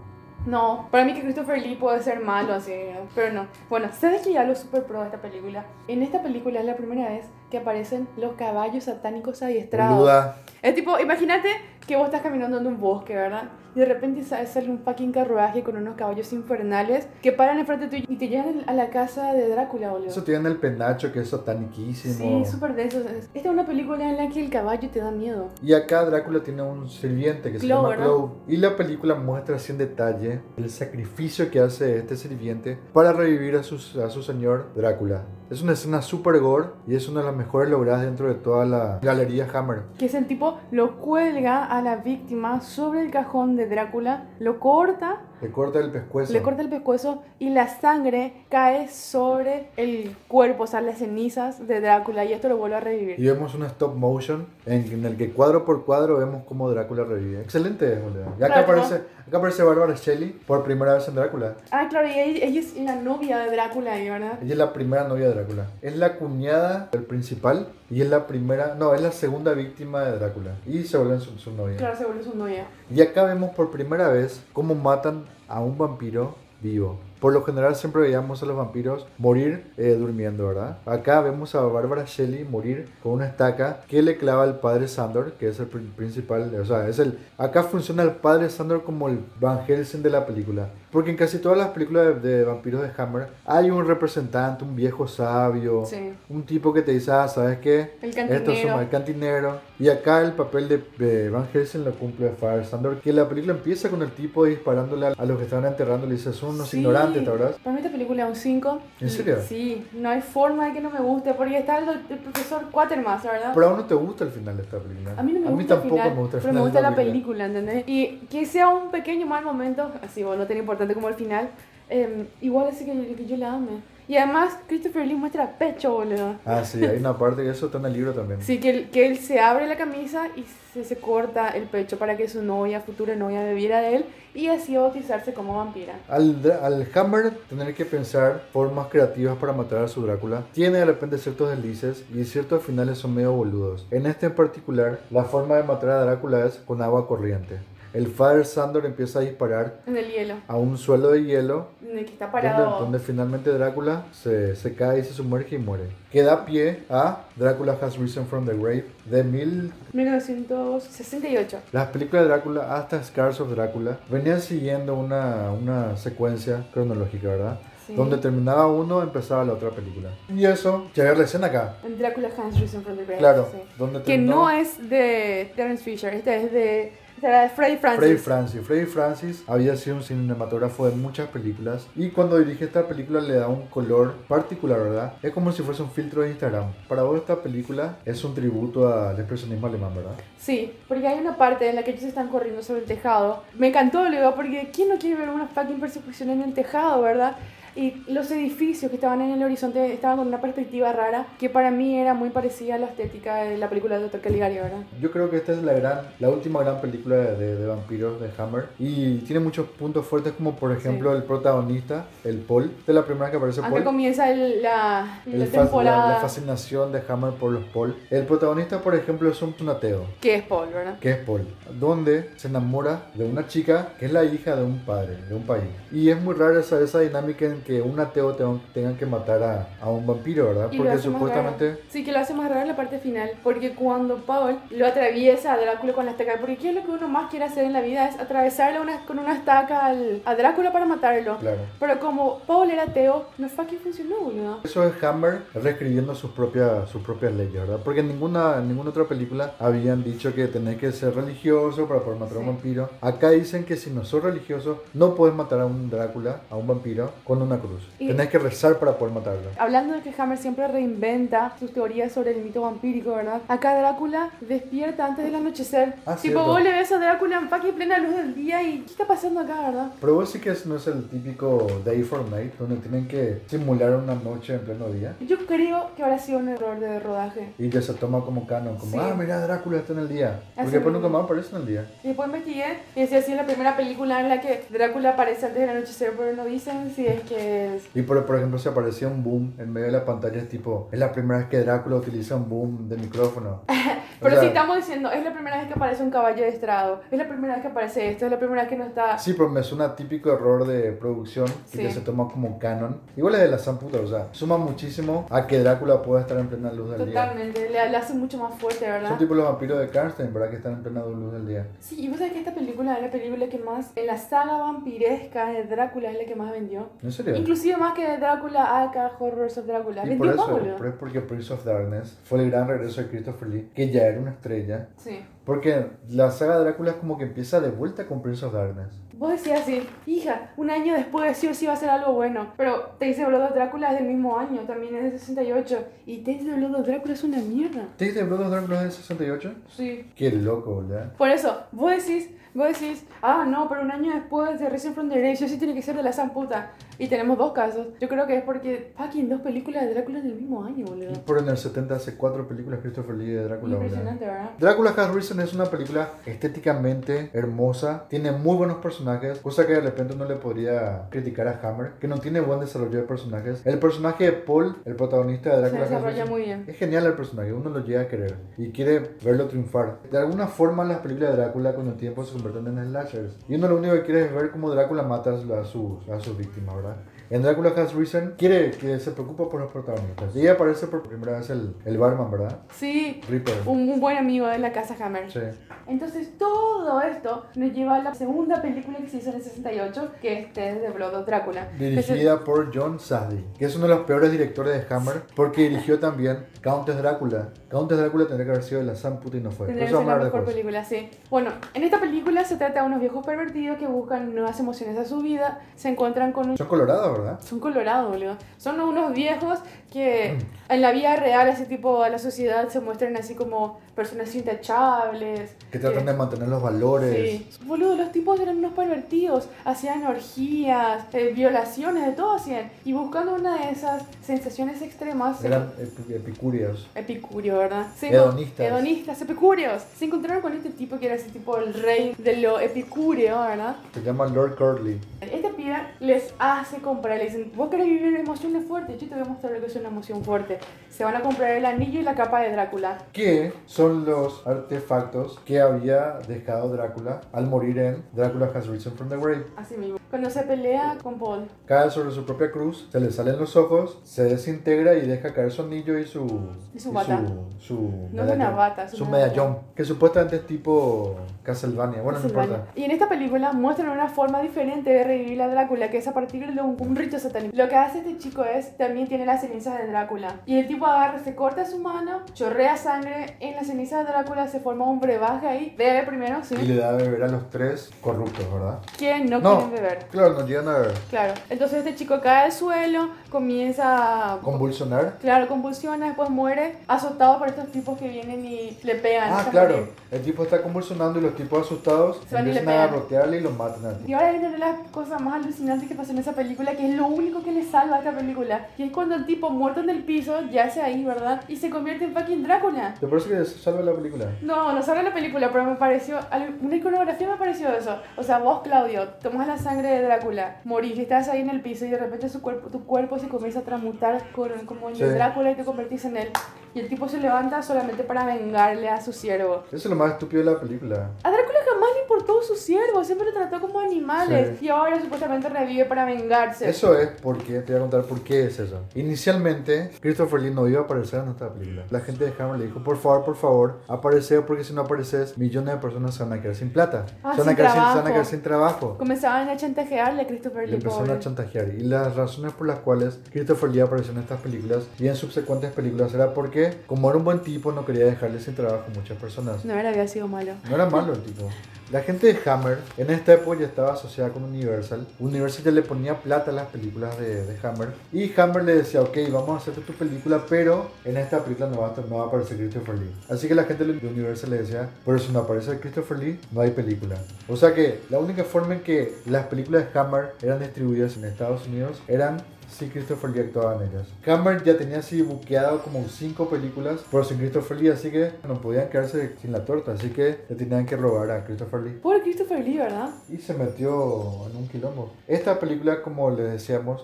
No, para mí que Christopher Lee puede ser malo así, ¿no? pero no. Bueno, ¿sabes que ya lo super pro de esta película? En esta película es la primera vez que aparecen los caballos satánicos adiestrados. Boluda. Es tipo, imagínate que vos estás caminando en un bosque, ¿verdad? Y de repente sa- sale un fucking carruaje con unos caballos infernales que paran enfrente tuyo y te llevan a la casa de Drácula, boludo. Eso tiene el penacho que es sataniquísimo. Sí, súper denso. Esta es una película en la que el caballo te da miedo. Y acá Drácula tiene un sirviente que se Clove, llama. Clove. Y la película muestra así en detalle el sacrificio que hace este sirviente para revivir a su, a su señor Drácula. Es una escena super gore y es una de las mejores logradas dentro de toda la galería Hammer. Que es el tipo, lo cuelga a la víctima sobre el cajón de Drácula, lo corta, Le corta el pescuezo. le corta el pescuezo y la sangre cae sobre el cuerpo, o sea, las cenizas de Drácula y esto lo vuelve a Y revivir. vemos una stop motion en, en el que cuadro por cuadro vemos cómo Drácula revive. Excelente, boludo. Y acá Claro. aparece, acá aparece Barbara Shelley por primera vez en Drácula. Ah, claro, y ella, ella es la novia de Drácula ¿verdad? Ella es la primera novia de Drácula. Es la cuñada del principal y es la primera, no, es la segunda víctima de Drácula. Y se vuelve su, su novia. Claro, se vuelve su novia. Y acá vemos por primera vez cómo matan a un vampiro vivo. Por lo general siempre veíamos a los vampiros morir eh, durmiendo, ¿verdad? Acá vemos a Bárbara Shelley morir con una estaca que le clava al padre Sandor, que es el pri- principal, o sea, es el... Acá funciona el padre Sandor como el Van Helsing de la película. Porque en casi todas las películas de, de vampiros de Hammer hay un representante, un viejo sabio, Sí. un tipo que te dice, ah, ¿sabes qué? El cantinero. son el cantinero. Y acá el papel de, de Van Helsing lo cumple Father Sandor, que la película empieza con el tipo disparándole a, a los que estaban enterrando. Le dice, son unos Sí. ignorantes, ¿te acuerdas? Para mí esta película es un 5. ¿En serio? Sí, no hay forma de que no me guste, porque está el, el profesor Quatermass, ¿verdad? Pero a uno te gusta el final de esta película. A mí no me gusta el tampoco final, me gusta el pero final. me gusta la esta película, ¿entendés? Y que sea un pequeño mal momento, así, bueno, no tan importante como el final, eh, igual así que, que yo la ame. Y además, Christopher Lee muestra pecho, boludo. Ah, sí, hay una parte que eso está en el libro también. Sí, que él, que él se abre la camisa y se, se corta el pecho para que su novia, futura novia, bebiera de él y así bautizarse como vampira. Al, al Hammer tener que pensar formas creativas para matar a su Drácula, tiene de repente ciertos deslices y ciertos finales son medio boludos. En este en particular, la forma de matar a Drácula es con agua corriente. El Father Sandor empieza a disparar En el hielo, a un suelo de hielo en el que está parado. donde finalmente Drácula se, se cae y se sumerge y muere. Que da pie a Drácula Has Risen from the Grave de mil 1968. Las películas de Drácula hasta Scars of Drácula venían siguiendo una, una secuencia cronológica, ¿verdad? Sí. Donde terminaba uno, empezaba la otra película. Y eso, llegar la escena acá. En Drácula Hans Risen from the Grave. Claro, sí. donde Que terminó no es de Terence Fisher, esta es de, era de Freddy Francis. Freddy Francis. Freddy Francis había sido un cinematógrafo de muchas películas y cuando dirige esta película le da un color particular, ¿verdad? Es como si fuese un filtro de Instagram. Para vos esta película es un tributo al expresionismo alemán, ¿verdad? Sí, porque hay una parte en la que ellos están corriendo sobre el tejado. Me encantó, luego, porque ¿quién no quiere ver una fucking persecución en el tejado, verdad? Y los edificios que estaban en el horizonte estaban con una perspectiva rara que para mí era muy parecida a la estética de la película de Dr. Caligari, ¿verdad? Yo creo que esta es la gran, la última gran película de, de- vampiros de Hammer y tiene muchos puntos fuertes como por ejemplo Sí. el protagonista, el Paul, de la primera vez que aparece Acá Paul. comienza el- la, El la fa- la, temporada. la fascinación de Hammer por los Paul. El protagonista, por ejemplo, es un, un ateo, que es Paul, ¿verdad? que es Paul, donde se enamora de una chica que es la hija de un padre, de un país. Y es muy rara esa, esa dinámica en que un ateo tenga, que matar a, a un vampiro, ¿verdad? Y Porque supuestamente... Sí, que lo hace más raro en la parte final. Porque cuando Paul lo atraviesa a Drácula con la estaca, porque ¿qué es lo que uno más quiere hacer en la vida? Es atravesarle una- con una estaca al, a Drácula para matarlo. Claro. Pero como Paul era ateo, no fucking funcionó, boludo. Eso es Hammer reescribiendo sus propias, sus propias leyes, ¿verdad? Porque en ninguna, en ninguna otra película habían dicho que tenés que ser religioso para poder matar a un Sí. vampiro. Acá dicen que si no sos religioso, no puedes matar a un Drácula, a un vampiro, con una cruz. Y- Tenés que rezar para poder matarlo. Hablando de que Hammer siempre reinventa sus teorías sobre el mito vampírico, ¿verdad? Acá Drácula despierta antes del anochecer. Ah, tipo, cierto. vos le ves a Drácula en plena luz del día y ¿qué está pasando acá, verdad? Pero vos sí que no es el típico Day for Night, donde tienen que simular una noche en pleno día. Yo creo que habrá sido un error de rodaje. Y que se toma como canon, como, Sí. ah, mira, Drácula está en el día. Así Porque después nunca más aparece en el día. Y después investigué y decía así en la primera película en la que Drácula aparece antes del anochecer, pero no dicen si es que personajes. Y por, por ejemplo, si aparecía un boom en medio de la pantalla, es tipo, es la primera vez que Drácula utiliza un boom de micrófono. O Pero sea, si estamos diciendo, es la primera vez que aparece un caballo de estrado, es la primera vez que aparece esto, es la primera vez que no está... Sí, pero me suena típico error de producción que Sí. ya se toma como canon. Igual es de la zamputa, o sea, suma muchísimo a que Drácula pueda estar en plena luz del día. Totalmente, le, hace mucho más fuerte, ¿verdad? Son tipo los vampiros de Karnstein, ¿verdad? Que están en plena luz del día. Sí, y vos sabés que esta película es la película que más, en la saga vampiresca de Drácula es la que más vendió. ¿En serio? Inclusive más que Drácula, Aka, Horrors of Drácula. Y por eso, pero es porque Prince of Darkness fue el gran regreso de Christopher Lee, que ya era una estrella. Sí. Porque la saga de Drácula es como que empieza de vuelta con Prince of Darkness. Vos decías así, hija, un año después sí o sí va a ser algo bueno. Pero te dice Blood of Drácula es del mismo año, también es de 68. Y te dice Blood of Drácula es una mierda. ¿Te diste Blood of Drácula del 68? Sí. Qué loco, ¿verdad? Por eso, vos decís, vos decís, ah, no, pero un año después de Resident from the Grave, sí tiene que ser de la San puta. Y tenemos dos casos. Yo creo que es porque, fucking, dos películas de Drácula en el mismo año, boludo. Por en el 70 hace cuatro películas Christopher Lee de Drácula, ¿verdad? Impresionante, ¿verdad? Drácula Has Risen es una película estéticamente hermosa, tiene muy buenos personajes, cosa que de repente uno le podría criticar a Hammer, que no tiene buen desarrollo de personajes. El personaje de Paul, el protagonista de Se Drácula Has desarrolla muy bien. es genial el personaje, uno lo llega a querer y quiere verlo triunfar. De alguna forma las películas de Drácula con el tiempo se convierten en slashers y uno lo único que quiere es ver cómo Drácula mata a sus, a sus víctimas, ¿verdad? En Drácula Has Risen quiere que se preocupa por los protagonistas. Y aparece por primera vez el, el barman, ¿verdad? Sí, Reaper. un, un buen amigo de la casa Hammer. Sí. Entonces todo esto nos lleva a la segunda película que se hizo en el 68, que es de Blood of Drácula. Dirigida por John Sadie, que es uno de los peores directores de Hammer, porque dirigió también Countess Drácula. Countess Drácula tendría que haber sido de la San Puta y no fue. Tendría que eso ser la mejor película, sí. Bueno, en esta película se trata de unos viejos pervertidos que buscan nuevas emociones a su vida, se encuentran con un... Son colorados, ¿verdad? Son colorados, boludo. Son unos viejos que en la vida real, así tipo, a la sociedad se muestran así como personas intachables. Que tratan de mantener los valores. Sí. Boludo, los tipos eran unos pervertidos, hacían orgías, eh, violaciones, de todo hacían. Y buscando una de esas sensaciones extremas, se- Eran epi- epicúreos. Epicurio, ¿verdad? Se Hedonistas. Hedonistas, epicúreos. Se encontraron con este tipo que era así tipo el rey de lo epicúreo, ¿verdad? Se llama Lord Curly. Este pibe les hace comprar, le dicen, vos querés vivir emociones fuertes, yo te voy a mostrar lo que es una emoción fuerte. Se van a comprar el anillo y la capa de Drácula. Que son los artefactos que había dejado Drácula al morir en Drácula Has Risen from the Grave. Así mismo. Cuando se pelea con Paul. Cae sobre su propia cruz, se le salen los ojos, se desintegra y deja caer su anillo y su. Y su bata. Su, su No es una bata, es Su una medallón. Que supuestamente es tipo Castlevania. Bueno, no Castlevania. importa. Y en esta película muestran una forma diferente de revivir a Drácula, que es a partir de un, un rito satánico. Lo que hace este chico es, también tiene las cenizas de Drácula. Y el tipo agarra, se corta su mano, chorrea sangre, en las cenizas de Drácula se forma un brebaje ahí. Bebe primero, sí. Y le da a beber a los tres corruptos, ¿verdad? ¿Quién no, No, quieren beber? claro, no llegan a beber. Claro. Entonces este chico cae al suelo, comienza a... Convulsionar. Claro, convulsiona, después muere, azotado por estos tipos que vienen y le pegan. Ah, claro. morir. El tipo está convulsionando y los tipos asustados Se empiezan a garrotearle y lo matan a ti. Y ahora viene una de las cosas más alucinantes que pasó en esa película, que es lo único que le salva a esta película. Y es cuando el tipo muerto en el piso yace ahí, ¿verdad? Y se convierte en fucking Drácula. ¿Te parece que salva la película? No, no sabe la película, pero me pareció. Una iconografía me pareció eso. O sea, vos, Claudio, tomas la sangre de Drácula, morís, y estás ahí en el piso y de repente su cuerpo, tu cuerpo se comienza a transmutar con- como Sí. Drácula y te convertís en él. Y el tipo se levanta solamente para vengarle a su siervo. Eso es lo más estúpido de la película. A Drácula jamás le importó su siervo, siempre lo trató como animales. Sí. Y ahora supuestamente revive para vengarse. Eso es porque, te voy a contar por qué es eso. Inicialmente, Christopher Lee no iba a aparecer en esta película. La gente de Hammer le dijo, por favor, por favor, aparece porque si no apareces, millones de personas se van a quedar sin plata. Ah, se, van a quedar sin, se van a quedar sin trabajo. Comenzaban a chantajearle a Christopher Le Lee, empezaron pobre. a chantajear. Y las razones por las cuales Christopher Lee apareció en estas películas y en subsecuentes películas era porque, como era un buen tipo, no quería dejarle sin trabajo a muchas personas. No, él había sido malo. No era malo el tipo. La gente de Hammer en esta época ya estaba asociada con Universal. Universal ya le ponía plata a las películas de, Hammer. Y Hammer le decía, ok, vamos a hacerte tu película, pero en esta película no va, a, no va a aparecer Christopher Lee. Así que la gente de Universal le decía, pero si no aparece Christopher Lee, no hay película. O sea que la única forma en que las películas de Hammer eran distribuidas en Estados Unidos eran si Christopher Lee actuaba en ellas. Hammer ya tenía así buqueado como cinco películas, pero sin Christopher Lee, así que no podían quedarse sin la torta, así que le tenían que robar a Christopher Lee. Pobre Christopher Lee, ¿verdad? Y se metió en un quilombo. Esta película, como les decíamos,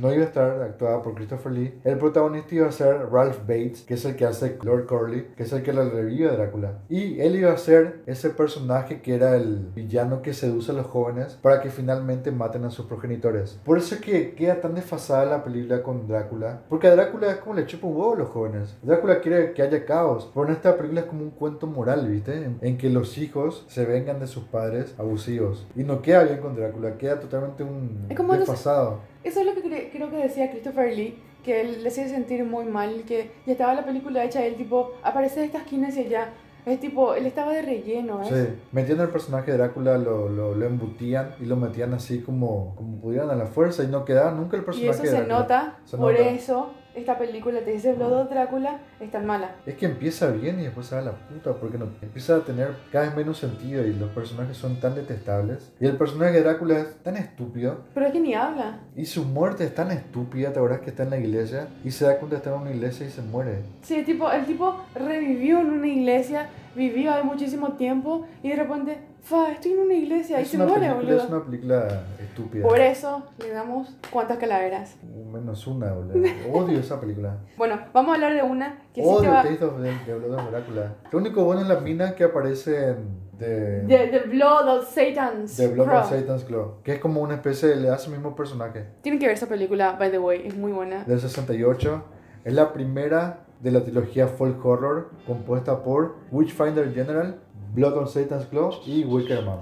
no iba a estar actuada por Christopher Lee. El protagonista iba a ser Ralph Bates, que es el que hace Lord Corley, que es el que le revive a Drácula. Y él iba a ser ese personaje que era el villano que seduce a los jóvenes para que finalmente maten a sus progenitores. Por eso es que queda tan desfasada la película con Drácula, porque a Drácula es como le chupa un huevo a los jóvenes. Drácula quiere que haya caos, pero en esta película es como un cuento moral, ¿viste? En, que los hijos se vengan de sus padres abusivos. Y no queda bien con Drácula, queda totalmente un Es como los- desfasado. Eso es lo que cre- creo que decía Christopher Lee, que él le hacía sentir muy mal, que ya estaba la película hecha, él tipo, aparece de esta esquina hacia allá. Es tipo, él estaba de relleno, ¿eh? Sí, metiendo el personaje de Drácula lo, lo, lo embutían y lo metían así como, como pudieran a la fuerza y no quedaba nunca el Y personaje eso de se Drácula. nota, Se por nota. eso esta película te dice Blood of Drácula es tan mala. Es que empieza bien y después se va a la puta porque no, empieza a tener cada vez menos sentido y los personajes son tan detestables. Y el personaje de Drácula es tan estúpido Pero es que ni habla. y su muerte es tan estúpida, te acuerdas que está en la iglesia y se da cuenta de estar en una iglesia y se muere. Sí, tipo, el tipo revivió en una iglesia, vivió ahí muchísimo tiempo y de repente, fa, estoy en una iglesia y se muere, boludo. es una película estúpida. Por eso le damos cuántas calaveras. Menos una, boludo. Odio esa película. Bueno, vamos a hablar de una que sí te Odio va... Taste of de, de Blood of Drácula. Lo único bueno es la mina que aparece en de, De, de Blood of Satan's de Blood Crow. of Satan's Claw, que es como una especie de, le hace el mismo personaje. Tienen que ver esa película, by the way, es muy buena. Del 68. Es la primera de la trilogía folk horror compuesta por Witchfinder General, Blood on Satan's Claw y Wicker Man.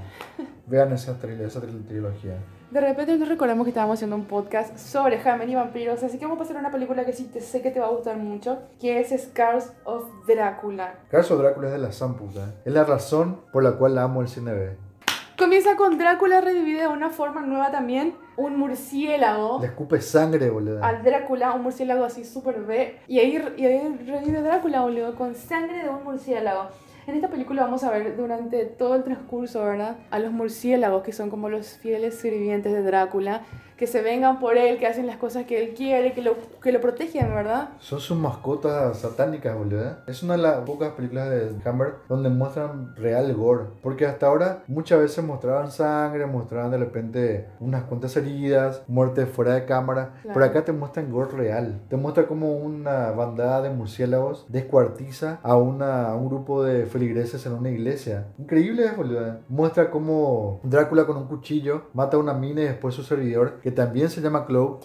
Vean esa, tri- esa tri- trilogía. De repente nos recordamos que estábamos haciendo un podcast sobre Jaime y vampiros, así que vamos a pasar a una película que sí te sé que te va a gustar mucho, que es Scars of Drácula. Caso Drácula es de la zamputa. Es la razón por la cual amo el cine B. Comienza con Drácula revivido de una forma nueva también, un murciélago. Le escupe sangre, boludo. Al Drácula, un murciélago así súper B. Y ahí, y ahí revive Drácula, boludo, con sangre de un murciélago. En esta película vamos a ver durante todo el transcurso, ¿verdad? A los murciélagos, que son como los fieles sirvientes de Drácula, que se vengan por él, que hacen las cosas que él quiere, que lo, que lo protegen, ¿verdad? Son sus mascotas satánicas, boludo. Es una de las pocas películas de Hammer donde muestran real gore. Porque hasta ahora muchas veces mostraban sangre, mostraban de repente unas cuantas heridas, muerte fuera de cámara. Claro. Pero acá te muestran gore real. Te muestra como una bandada de murciélagos descuartiza a, una, a un grupo de feligreses en una iglesia. Increíble, boludo. Muestra cómo Drácula con un cuchillo mata a una mina y después su servidor, que también se llama gu-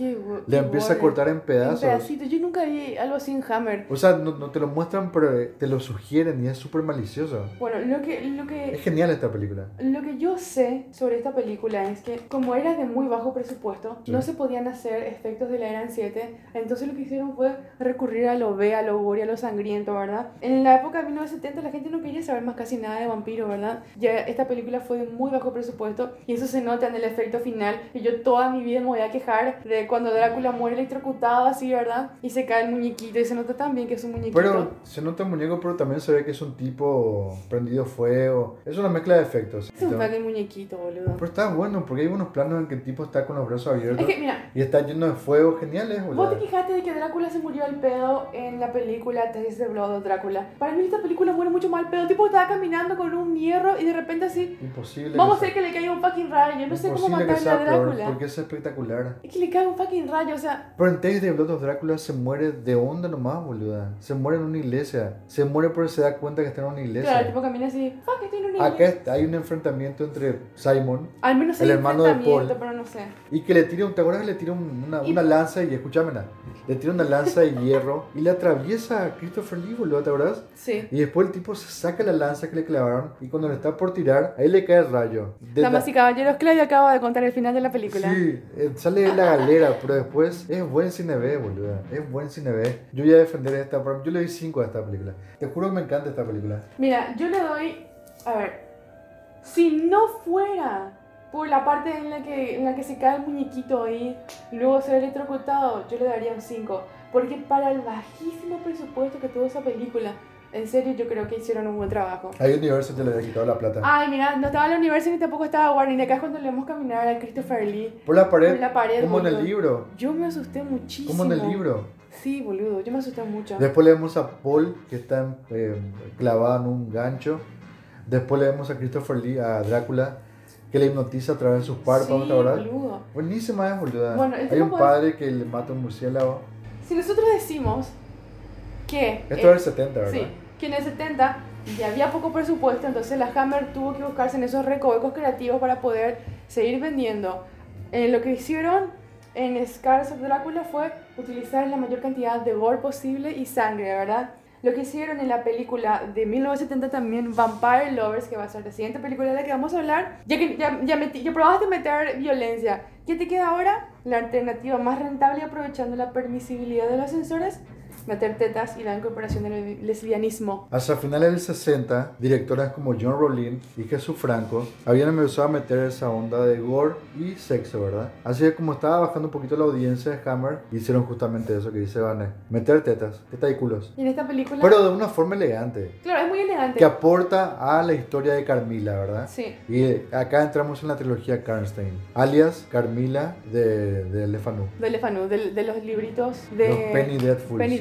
le qué empieza a cortar en En pedazos. pedacitos. Yo nunca vi algo así en Hammer. O sea, no, no te lo muestran, pero eh, te lo sugieren y es súper malicioso. Bueno, lo que, lo que Es genial esta película. Lo que yo sé sobre esta película es que como era de muy bajo presupuesto, Sí. no se podían hacer efectos de la Eran 7, entonces lo que hicieron fue recurrir a lo B, a lo gore, a lo sangriento, ¿verdad? En la época de 1970 la gente no quería saber más casi nada de vampiro, ¿verdad? Ya esta película fue de muy bajo presupuesto y eso se nota en el efecto final y yo toda mi vida me voy a quejar de cuando Drácula muere electrocutado así, ¿verdad? Y se cae el muñequito y se nota también que es un muñequito. Pero se nota el muñeco, pero también se ve que es un tipo prendido fuego. Es una mezcla de efectos. es un fucking muñequito, boludo. Pero está bueno, porque hay unos planos en que el tipo está con los brazos abiertos Es que, mira, y está lleno de fuego. Geniales, Vos boludo. te fijaste de que Drácula se murió al pedo en la película Tales de Blood of Drácula. Para mí esta película muere mucho mal pedo. Tipo estaba caminando con un hierro y de repente así, Imposible. vamos a hacer que le caiga un fucking rayo. Yo no sé cómo matarle a sea peor, Drácula. porque es espectacular. Es que le cae un fucking rayo, o sea, Pero en Tales de Blood of Drácula se muere de onda nomás, boluda. Se muere en una iglesia. Se muere porque se da cuenta que está en una iglesia. claro, el tipo camina así, fuck, estoy en una Acá iglesia". está- hay un enfrentamiento entre Simon Al menos el hermano de Paul. pero no sé. y que le tira, ¿te acuerdas que le tira un- una, una lanza y escúchamela? Le tira una lanza de hierro y le atraviesa a Christopher Lee, boludo, ¿te acuerdas? Sí. Y después el tipo se saca la lanza que le clavaron y cuando le está por tirar, ahí le cae el rayo. Damas y caballeros, Claudia acaba de contar el final de la película. Sí, sale de la galera, pero después es buen cine B, boludo. Es buen cine B. Yo voy a defender esta, yo le doy 5 a esta película. Te juro que me encanta esta película. Mira, yo le doy. A ver. Si no fuera por la parte en la que, en la que se cae el muñequito ahí y luego ser electrocutado, yo le daría un 5. Porque para el bajísimo presupuesto que tuvo esa película, en serio, yo creo que hicieron un buen trabajo. A Universal te le había quitado la plata. Ay, mira, no estaba la Universal ni tampoco estaba Warner. Y acá es cuando le vamos a caminar a Christopher Lee. Por la pared, por la pared, como en el libro. Yo me asusté muchísimo. Como en el libro. Sí, boludo, yo me asusté mucho. Después le vemos a Paul que está eh, clavado en un gancho. Después le vemos a Christopher Lee, a Drácula, que le hipnotiza a través de sus párpados, Sí, ¿te acordás? boludo. Buenísima es, boluda. Bueno, Hay un padre que le mata a un murciélago. Si nosotros decimos que... Esto eh, es del 70, ¿verdad? Sí, que en el 70 ya había poco presupuesto, entonces la Hammer tuvo que buscarse en esos recovecos creativos para poder seguir vendiendo. Eh, lo que hicieron en Scars of Drácula fue utilizar la mayor cantidad de gore posible y sangre, ¿verdad? Lo que hicieron en la película de 1970 también, Vampire Lovers, que va a ser la siguiente película de la que vamos a hablar, ya que ya, ya, metí- ya probaste meter violencia, ¿qué te queda ahora? La alternativa más rentable aprovechando la permisibilidad de los sensores, meter tetas y la incorporación del lesbianismo. Hacia finales del 60, directoras como John Rowling y Jesús Franco habían empezado a meter esa onda de gore y sexo, ¿verdad? Así que como estaba bajando un poquito la audiencia de Hammer, hicieron justamente eso que dice Vane, meter tetas, tetas y culos. Y en esta película... Pero de una forma elegante, Claro, es muy elegante. que aporta a la historia de Carmila, ¿verdad? Sí. Y acá entramos en la trilogía Karnstein, alias Carmila de, de Lefanu. De Lefanu, de, de los libritos de... Los Penny Dreadfuls. Penny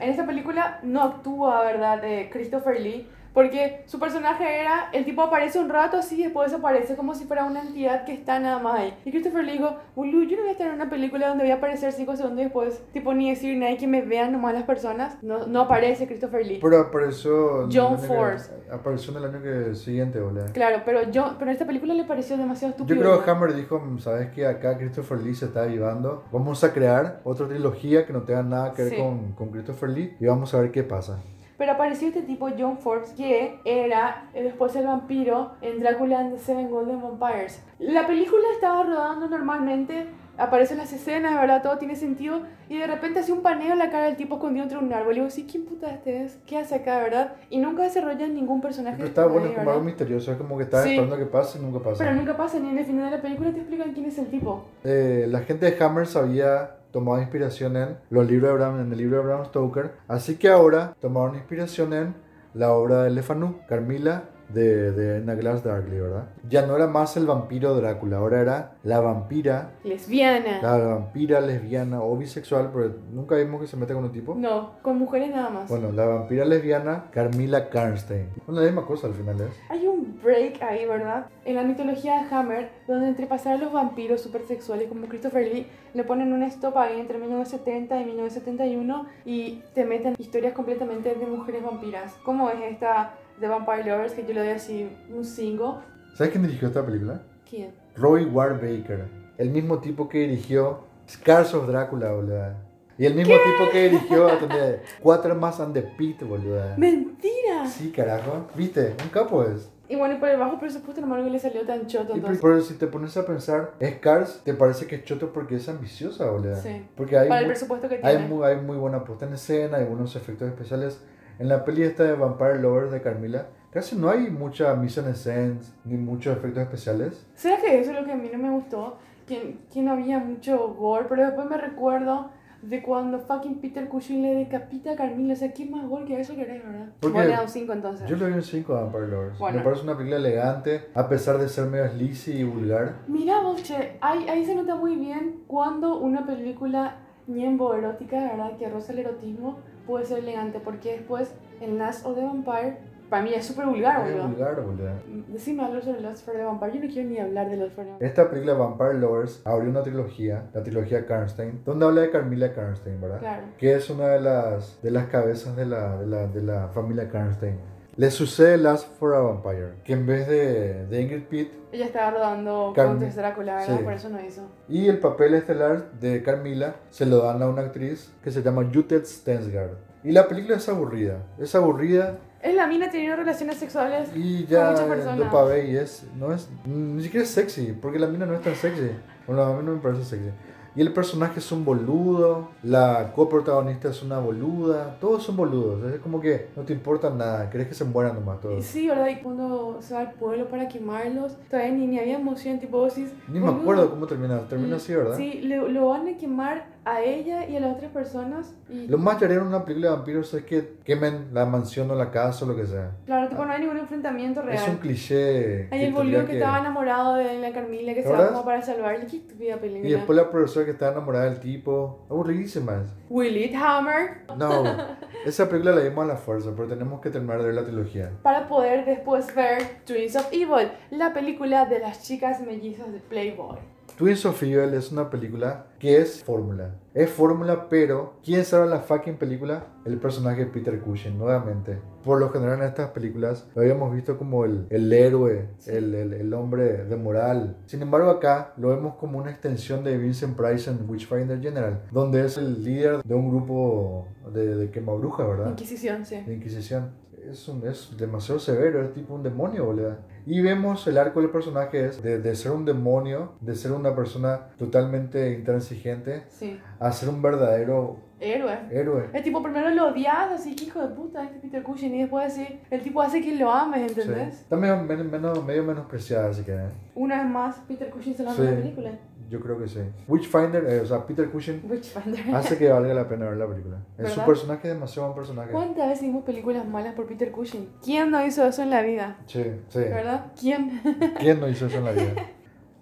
En esta película no actúa, ¿verdad?, de Christopher Lee. Porque su personaje era, el tipo aparece un rato así y después desaparece como si fuera una entidad que está nada más ahí. Y Christopher Lee dijo, boludo, yo no voy a estar en una película donde voy a aparecer 5 segundos y después, tipo, ni decir nadie que me vean nomás las personas. No, no aparece Christopher Lee. Pero apareció... John Force. apareció en el año que siguiente, boludo. Claro, pero yo, pero esta película le pareció demasiado Yo estúpido. creo que Hammer dijo, "Mm, sabes que acá Christopher Lee se está avivando, vamos a crear otra trilogía que no tenga nada que ver Sí. con, con Christopher Lee y vamos a ver qué pasa. Pero apareció este tipo, John Forbes, que era eh, después el vampiro en Drácula and the Seven Golden Vampires. La película estaba rodando normalmente, aparecen las escenas, ¿verdad? Todo tiene sentido. Y de repente hace un paneo en la cara del tipo escondido entre un árbol. Y digo, sí, ¿quién puta este es? ¿Qué hace acá, verdad? Y nunca desarrollan ningún personaje. Pero está bueno, es como algo misterioso, es como que estás Sí. esperando que pase y nunca pasa. Pero nunca pasa, ni en el final de la película te explican quién es el tipo. Eh, la gente de Hammer había tomado inspiración en los libros de Bram, en el libro de Bram Stoker, así que ahora tomaron inspiración en la obra de Lefanu, Carmila, de, de Edna Glass Darkly, ¿verdad? Ya no era más el vampiro Drácula, ahora era la vampira, Lesbiana. la vampira lesbiana o bisexual, pero nunca vimos que se mete con un tipo. No, con mujeres nada más. Bueno, la vampira lesbiana Carmila Karnstein. Bueno, la misma cosa al final es. Hay un break ahí, ¿verdad? En la mitología de Hammer, donde entre pasar a los vampiros supersexuales como Christopher Lee, le ponen una stop ahí entre 1970 y 1971 y te meten historias completamente de mujeres vampiras. Como es esta de Vampire Lovers, que yo le doy así un 5. ¿Sabes quién dirigió esta película? ¿Quién? Roy Ward Baker. El mismo tipo que dirigió Scars of Drácula, boluda. Y el mismo tipo que dirigió ¿entendés? Quatermass and the Pit, boluda. ¡Mentira! Sí, carajo. ¿Viste? Un capo es. Y bueno, y por el bajo presupuesto, hermano, que le salió tan choto. Y por- pero si te pones a pensar, Scars te parece que es choto porque es ambiciosa, boluda. Sí. Porque hay, para el mu- presupuesto que hay, tiene. muy, hay muy buena puesta en escena, hay buenos efectos especiales. En la peli esta de Vampire Lovers de Carmila, casi no hay mucha mise en scène ni muchos efectos especiales. ¿Será que eso es lo que a mí no me gustó? Que, que no había mucho gore, pero después me recuerdo de cuando fucking Peter Cushing le decapita a Carmila. O sea, ¿qué más gore que eso querés, verdad? ¿Por Vos qué? le un 5 entonces. Yo le doy un 5 a Vampire Lovers. Bueno. Me parece una película elegante, a pesar de ser medio sleazy y vulgar. Mira vos, che, ahí, ahí se nota muy bien cuando una película ñembo erótica, ¿verdad? Que roza el erotismo, puede ser elegante. Porque después, en Last of the Vampire, para mí es súper vulgar, Es boludo. vulgar, boludo. Decime algo sobre Last for the Vampire. Yo no quiero ni hablar de Last for the Vampire. Esta película Vampire Lovers abrió una trilogía, la trilogía Karnstein, donde habla de Carmila Karnstein, ¿verdad? Claro. Que es una de las, de las cabezas de la, de, la, de la familia Karnstein. Le sucede Last for a Vampire, que en vez de, de Ingrid Pitt Ella estaba rodando. Countess Drácula, ¿verdad? Sí. Por eso no hizo. y el papel estelar de Carmila se lo dan a una actriz que se llama Judith Stensgaard. Y la película es aburrida, es aburrida Es la mina teniendo relaciones sexuales y con ya muchas personas. lo pavé y es, no es, ni siquiera es sexy, porque la mina no es tan sexy. Bueno, a mí no me parece sexy. Y el personaje es un boludo, la coprotagonista es una boluda, todos son boludos. Es como que no te importa nada, crees que se mueran nomás todos. Sí, ¿verdad? Y cuando se va al pueblo para quemarlos, todavía ni, ni había emoción, tipo vos decís, Ni me "Boludo". acuerdo cómo termina, termina así, ¿verdad? Sí, lo, lo van a quemar a ella y a las otras personas. Y Lo más llamaría en una película de vampiros es que quemen la mansión o la casa o lo que sea. claro, tipo, no hay ningún enfrentamiento real. Es un cliché. Hay que el boludo tendría que, estaba enamorado de la Carmila que se va como para salvarle. Qué estúpida película. Y después la profesora que estaba enamorada del tipo. Aburridísima. es. Will It Hammer. No, esa película la vimos a la fuerza, pero tenemos que terminar de ver la trilogía. Para poder después ver Twins of Evil, la película de las chicas mellizas de Playboy. Twins of Evil es una película que es fórmula. Es fórmula, pero ¿quién sabe la fucking película? El personaje de Peter Cushing, nuevamente. Por lo general en estas películas lo habíamos visto como el, el héroe, el, el- el hombre de moral. Sin embargo acá lo vemos como una extensión de Vincent Price en Witchfinder General, donde es el líder de un grupo de, de quemabrujas, ¿verdad? Inquisición, sí. de Inquisición. Es, un- es demasiado severo, es tipo un demonio, boludo. Y vemos el arco del personaje es de, de ser un demonio, de ser una persona totalmente intransigente, Sí. a ser un verdadero Héroe. héroe. El tipo primero lo odias, así que hijo de puta, este Peter Cushing, y después así, el tipo hace que lo ames, Sí. ¿entendés? Está medio, men- menos, medio menospreciada, así que eh, Una vez más, Peter Cushing se lo Sí. la película. yo creo que sí. Witchfinder, eh, o sea, Peter Cushing, Witchfinder. hace que valga la pena ver la película. Es su personaje es demasiado buen personaje. ¿Cuántas veces vimos películas malas por Peter Cushing? ¿Quién no hizo eso en la vida? Sí, sí. ¿Verdad? ¿Quién? ¿Quién no hizo eso en la vida?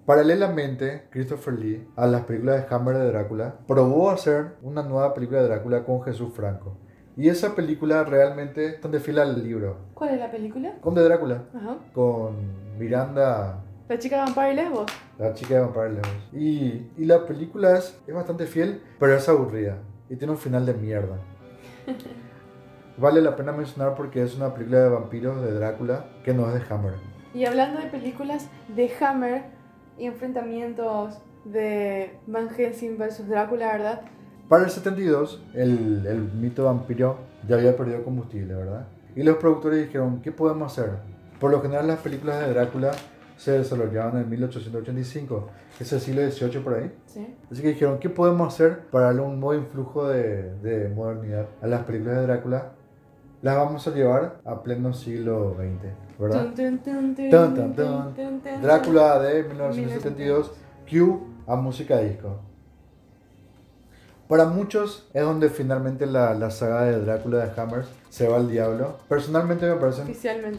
Paralelamente, Christopher Lee, a las películas de Hammer de Drácula, probó hacer una nueva película de Drácula con Jesús Franco. Y esa película realmente está de fila al libro. ¿Cuál es la película? Con de Drácula, Ajá. con Miranda, La chica vampire y Lesbos. la chica de Vampire Levels. Y, y la película es, es bastante fiel, pero es aburrida. Y tiene un final de mierda. Vale la pena mencionar porque es una película de vampiros de Drácula que no es de Hammer. Y hablando de películas de Hammer y enfrentamientos de Van Helsing versus Drácula, ¿verdad? Para el 72, el, el mito vampiro ya había perdido combustible, ¿verdad? Y los productores dijeron, ¿qué podemos hacer? Por lo general las películas de Drácula se desarrollaban en 1885, que es el siglo XVIII por ahí. Sí. Así que dijeron, ¿qué podemos hacer para darle un nuevo influjo de, de modernidad a las películas de Drácula? Las vamos a llevar a pleno siglo XX, ¿verdad? Drácula de 1972, Q a música disco. Para muchos es donde finalmente la, la saga de Drácula de Hammers se va al diablo. Personalmente me parecen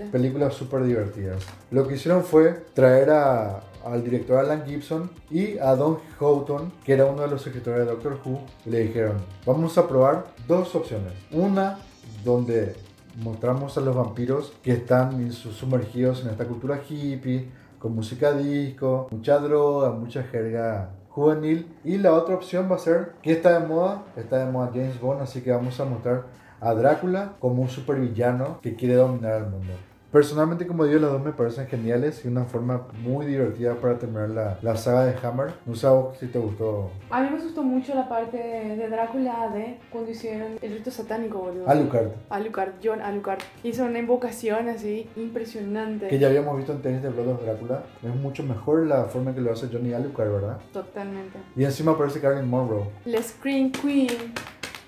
películas súper divertidas. Lo que hicieron fue traer a- al director Alan Gibson y a Don Houghton, que era uno de los escritores de Doctor Who, y le dijeron, vamos a probar dos opciones. Una donde mostramos a los vampiros que están sumergidos en esta cultura hippie, con música disco, mucha droga, mucha jerga juvenil. Y la otra opción va a ser que está de moda, está de moda James Bond, así que vamos a mostrar a Drácula como un supervillano que quiere dominar al mundo. Personalmente, como digo, las dos me parecen geniales y una forma muy divertida para terminar la, la saga de Hammer. No sé si te gustó A mí me asustó mucho la parte de, Drácula de cuando hicieron el rito satánico, boludo. Alucard, Alucard, John Alucard. Hizo una invocación así impresionante. que ya habíamos visto en Tenis de Blood of Drácula. Es mucho mejor la forma en que lo hace Johnny Alucard, ¿verdad? Totalmente. Y encima aparece Carolyn Monroe, La Scream Queen.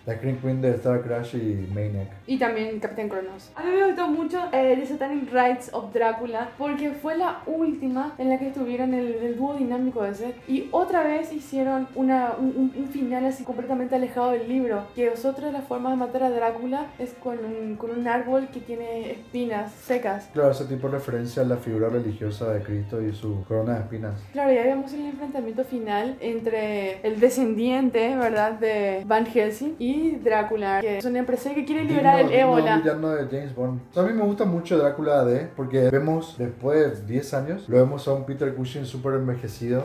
La Scream Queen de Star Crash y Maniac. Y también Capitán Cronos. A mí me gustó mucho eh, The Satanic Rites of Drácula porque fue la última en la que estuvieron el, el dúo dinámico ese. Y otra vez hicieron una, un, un- un final así completamente alejado del libro. Que otra la forma de matar a Drácula es con un, con un árbol que tiene espinas secas. Claro, ese tipo de referencia a la figura religiosa de Cristo y su corona de espinas. Claro, ya vemos el enfrentamiento final entre el descendiente, ¿verdad? De Van Helsing y Drácula, que es un empresario que quiere liberar Digno- el ébola. villano de James Bond. O sea, a mí me gusta mucho Drácula AD porque vemos después de 10 años, lo vemos a un Peter Cushing súper envejecido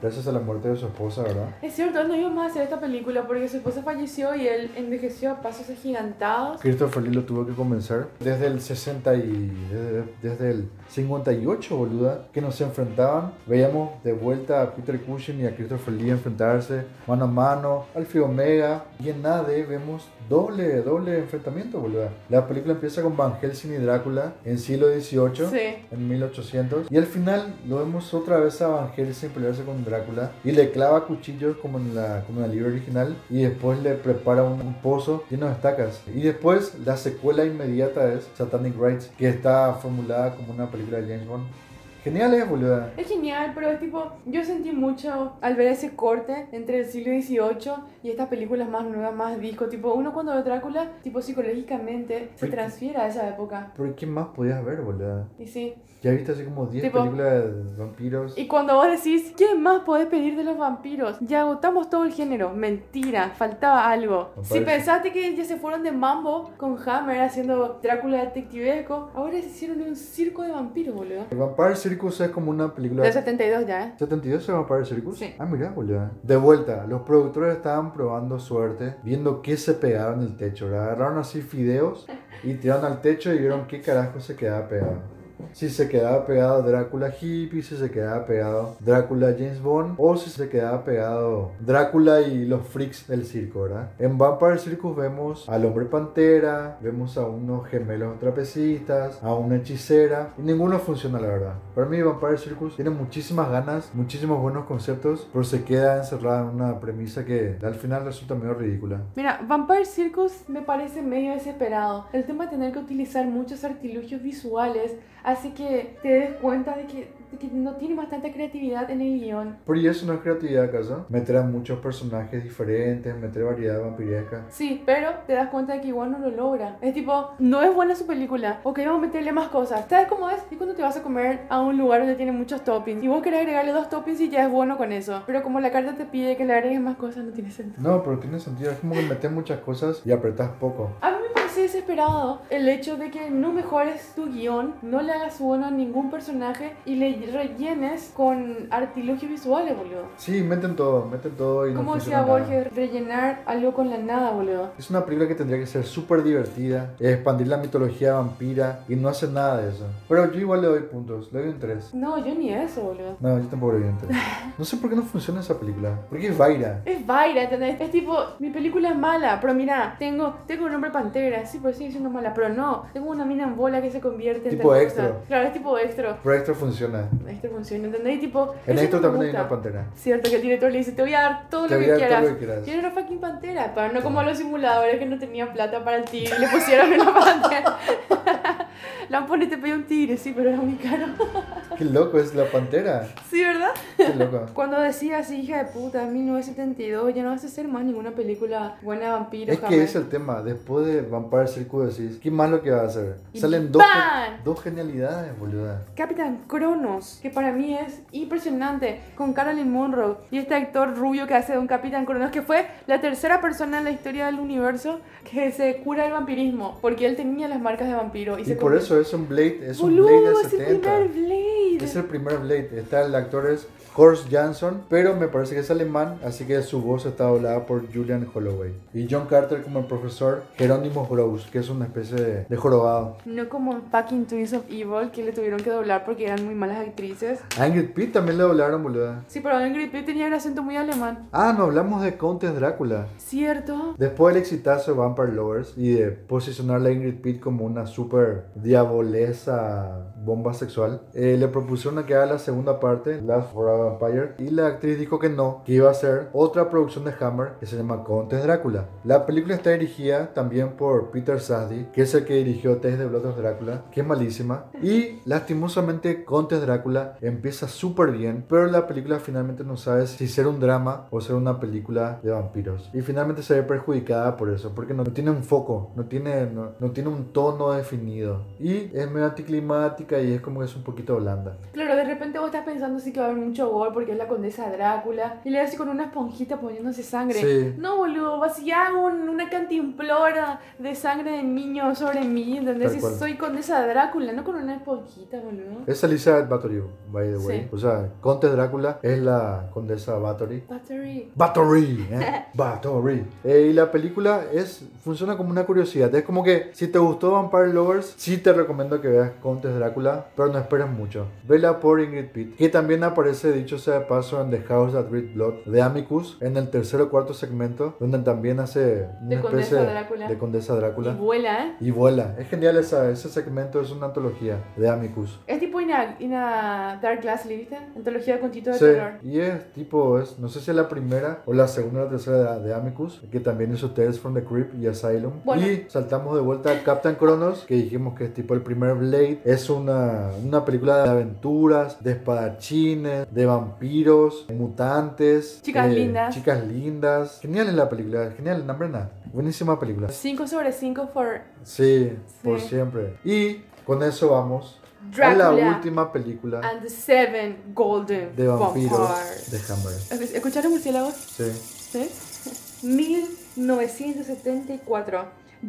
gracias a la muerte de su esposa, ¿verdad? Es cierto, no iba más a hacer esta película porque su esposa falleció y él envejeció a pasos agigantados. Christopher Lee lo tuvo que convencer desde el 60 y desde, desde el 58, boluda, que nos enfrentaban. Veíamos de vuelta a Peter Cushing y a Christopher Lee enfrentarse mano a mano, Alfie Omega y en AD vemos doble, doble enfrentamiento, boluda. La película empieza con Van Helsing y Drácula en siglo XVIII. Sí. en 1800 y al final lo vemos otra vez a Van Helsing pelearse con Drácula y le clava cuchillos como en la, como en el libro original y después le prepara un, un pozo lleno de estacas y después la secuela inmediata es Satanic Rites que está formulada como una película de James Bond Genial es, boluda. Es genial, pero es tipo, yo sentí mucho al ver ese corte entre el siglo XVIII y estas películas más nuevas, más disco, tipo, uno cuando ve Drácula, tipo psicológicamente se transfiere a esa época. Pero ¿qué más podías ver, boluda? Y sí. Ya viste así como 10 Tipo- películas de vampiros. Y cuando vos decís, ¿qué más podés pedir de los vampiros? Ya agotamos todo el género. Mentira, faltaba algo. Si pensaste que ya se fueron de mambo con Hammer haciendo Drácula detectivesco, ahora se hicieron un circo de vampiros, boludo. El Vampire Circus es como una película... De 72 ya, ¿eh? 72 se Vampire Circus. Sí. Ah, mira, boluda. De vuelta, los productores estaban probando suerte, viendo qué se pegaba en el techo. ¿verdad? Agarraron así fideos y tiraron al techo y vieron qué carajo se quedaba pegado. Si se quedaba pegado Drácula hippie, si se quedaba pegado Drácula James Bond, o si se quedaba pegado Drácula y los freaks del circo, ¿verdad? En Vampire Circus vemos al hombre pantera, vemos a unos gemelos trapecistas, a una hechicera, y ninguno funciona, la verdad. Para mí, Vampire Circus tiene muchísimas ganas, muchísimos buenos conceptos, pero se queda encerrada en una premisa que al final resulta medio ridícula. Mira, Vampire Circus me parece medio desesperado. El tema de tener que utilizar muchos artilugios visuales hace que te des cuenta de que, que no tiene bastante creatividad en el guion. Pero ¿y eso no es creatividad acaso? Meter a muchos personajes diferentes, meter variedad vampiresca. Sí, pero te das cuenta de que igual no lo logra. Es tipo, no es buena su película. Ok, vamos a meterle más cosas. ¿Sabes cómo es? Y cuando te vas a comer a un lugar donde tiene muchos toppings. Y vos querés agregarle dos toppings y ya es bueno con eso. Pero como la carta te pide que le agregues más cosas, no tiene sentido. No, pero tiene sentido. Es como que metes muchas cosas y apretás poco. A mí me parece desesperado el hecho de que no mejores tu guion, no le hagas bueno a ningún personaje y le rellenes con artilugios visuales, boludo. Sí, meten todo, meten todo y no Como funciona decía. Borges, rellenar algo con la nada, boludo. Es una película que tendría que ser súper divertida, expandir la mitología vampira y no hace nada de eso. Pero yo igual le doy puntos, le doy un 3. No, yo ni eso, boludo. No, yo tampoco le doy un 3. No sé por qué no funciona esa película. Porque es Vaira. Es Vaira, ¿entendés? Es tipo, mi película es mala, pero mira, tengo, tengo un hombre pantera, sí, pero sigue siendo mala, pero no, tengo una mina en bola que se convierte en Tipo extra. cosa. Claro, es tipo extra. Pero esto funciona. Extra funciona, ¿entendés? Y tipo, En eso esto también hay una pantera. Cierto que el director le dice, te voy a dar todo lo que a dar todo quieras. lo que quieras. Tiene una fucking pantera, pero no como los simuladores que no tenían plata para el tigre y le pusieron una pantera. Lampone te pidió un tigre, sí, pero era muy caro. Qué loco es la pantera. sí, ¿verdad? Qué loco. Cuando decías, hija de puta, 1972, ya no vas a hacer más ninguna película buena de vampiros. Es que jamás. es el tema. Después de Vampire Circus decís, ¿qué más lo que va a hacer? Y Salen dos, dos genialidades, boluda. Capitán Cronos, que para mí es impresionante, con Carolyn Monroe y este actor rubio que hace de un Capitán Cronos, que fue la tercera persona en la historia del universo que se cura el vampirismo, porque él tenía las marcas de vampiro. Y, Y se por eso es un Blade, es un Blade de es el 70. primer Blade. Es el primer Blade. Está el actor es Horst Jansson, pero me parece que es alemán, así que su voz está doblada por Julian Holloway. Y John Carter como el profesor Jerónimo Gross, que es una especie de, de jorobado. No como en fucking Twins of Evil, que le tuvieron que doblar porque eran muy malas actrices. A Ingrid Pitt también le doblaron, boluda. Sí, pero Ingrid Pitt tenía el acento muy alemán. Ah, no hablamos de Countess Drácula. ¿Cierto? Después del exitazo de Vampire Lovers y de posicionar a Ingrid Pitt como una super diabolesa bomba sexual, eh, le propusieron que haga la segunda parte, Last for a Vampire, y la actriz dijo que no, que iba a ser otra producción de Hammer que se llama Countess Drácula. La película está dirigida también por Peter Safdie, que es el que dirigió Test de Blood of Drácula, que es malísima, y lastimosamente Countess Drácula empieza súper bien, pero la película finalmente no sabe si ser un drama o ser una película de vampiros. Y finalmente se ve perjudicada por eso, porque no, tiene un foco, no tiene, no, no tiene un tono definido. Y es medio anticlimática y es como que es un poquito blanda. Claro, de repente vos estás pensando sí que va a haber mucho gol porque es la condesa Drácula y le hace con una esponjita poniéndose sangre. Sí. No, boludo, vacía un, una cantimplora de sangre de niño sobre mí, ¿entendés? Cual. soy condesa Drácula, no con una esponjita, boludo. Es Elizabeth Bathory, by the way. Sí. O sea, Conte Drácula es la condesa Bathory. Battery. Bathory, ¿eh? Bathory. Eh, y la película es funciona como una curiosidad. Es como que si te gustó Vampire Lovers, sí te recomiendo que veas Contes Drácula, pero no esperes mucho. Vela por Ingrid Pitt, que también aparece, dicho sea de paso, en The House That Read Blood de Amicus, en el tercer o cuarto segmento, donde también hace una De Condesa especie Drácula. de Condesa Y Drácula. vuela, ¿eh? Y vuela. Es genial esa, ese segmento, es una antología de Amicus. Es tipo una, una Dark Glass, ¿viste? Antología de contitos de Sí, terror. y es tipo, es, no sé si es la primera o la segunda o la tercera de, de Amicus, que también hizo Tales from the Crypt y Asylum. Bueno. Y saltamos de vuelta a Captain Cronos, que dijimos que es tipo el primer Blade, es un una, una película de aventuras, de espadachines, de vampiros, mutantes. Chicas lindas. Chicas lindas. Genial es la película, genial, nada. Buenísima película. 5 sobre 5 por Sí, por siempre. Y con eso vamos a Dracula la última película and the Seven Golden de vampiros Vampires. de. ¿Escucharon murciélagos? Sí. ¿Sí? 1974.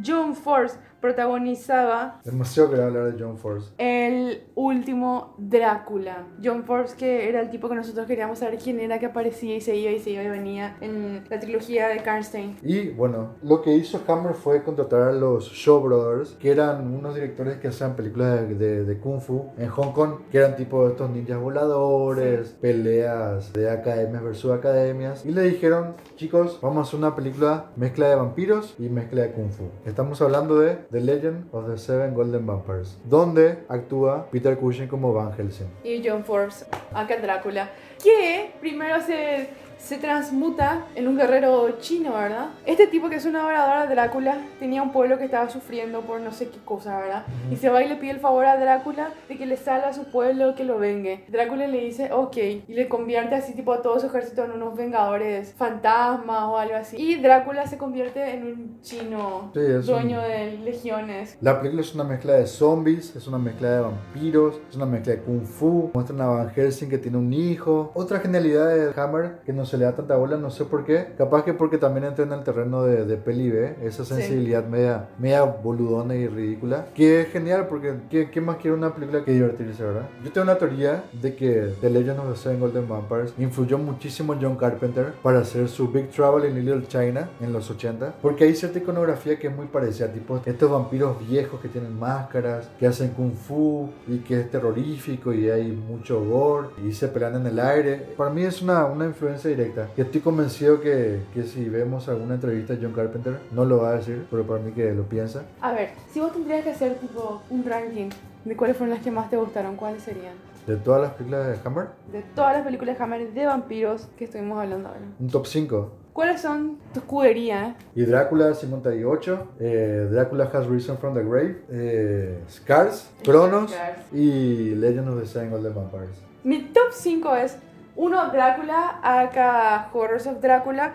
John Force protagonizaba Demasiado quería hablar de John Force. el último Drácula. John Force, que era el tipo que nosotros queríamos saber quién era, que aparecía y se iba y se iba y venía en la trilogía de Karnstein. Y bueno, lo que hizo Hammer fue contratar a los Shaw Brothers, que eran unos directores que hacían películas de, de- de Kung Fu en Hong Kong, que eran tipo estos ninjas voladores, peleas de academias versus academias. Y le dijeron, chicos, vamos a hacer una película mezcla de vampiros y mezcla de Kung Fu. Estamos hablando de The Legend of the Seven Golden Vampires, donde actúa Peter Cushing como Van Helsing. Y John Force, acá Drácula, que primero se, se transmuta en un guerrero chino, ¿verdad? Este tipo que es un adorador de Drácula tenía un pueblo que estaba sufriendo por no sé qué cosa, ¿verdad? Y se va y le pide el favor a Drácula de que le salve a su pueblo, que lo vengue. Drácula le dice, ok, y le convierte así tipo a todo su ejército en unos vengadores fantasmas o algo así. Y Drácula se convierte en un chino Sí, dueño un- de legiones. La película es una mezcla de zombies, es una mezcla de vampiros, es una mezcla de kung fu. Muestran a Van Helsing que tiene un hijo. Otra genialidad de Hammer que no se le da tanta bola, no sé por qué. Capaz que porque también entra en el terreno de, de peli B, esa Sí. sensibilidad media, media boludona y ridícula. Que es genial porque ¿qué, qué más quiere una película que divertirse, verdad? Yo tengo una teoría de que The Legend of the Seven Golden Vampires influyó muchísimo John Carpenter para hacer su Big Trouble in Little China en los 80. Porque hay cierta iconografía que es muy parecida, tipo estos vampiros viejos que tienen máscaras, que hacen kung fu y que es terrorífico y hay mucho gore y se pelean en el aire. Para mí es una, una influencia directa. Y estoy convencido que, que si vemos alguna entrevista de John Carpenter, no lo va a decir, pero para mí que lo piensa. A ver, si vos tendrías que hacer tipo un ranking de cuáles fueron las que más te gustaron, ¿cuáles serían? De todas las películas de Hammer, De todas las películas de Hammer de vampiros que estuvimos hablando ahora. un top 5. ¿Cuáles son tu escudería? Y Drácula 58, eh, Drácula Has Risen from the Grave, eh, Scars, Cronos y Legend of the Seven Golden Vampires. Mi top 5 es uno Drácula, acá Horrors of Drácula.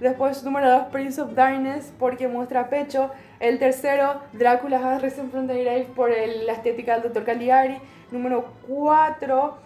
Después número 2 Prince of Darkness porque muestra pecho. El tercero Drácula Has Risen from the Grave por el- la estética del Dr. Caligari. Número 4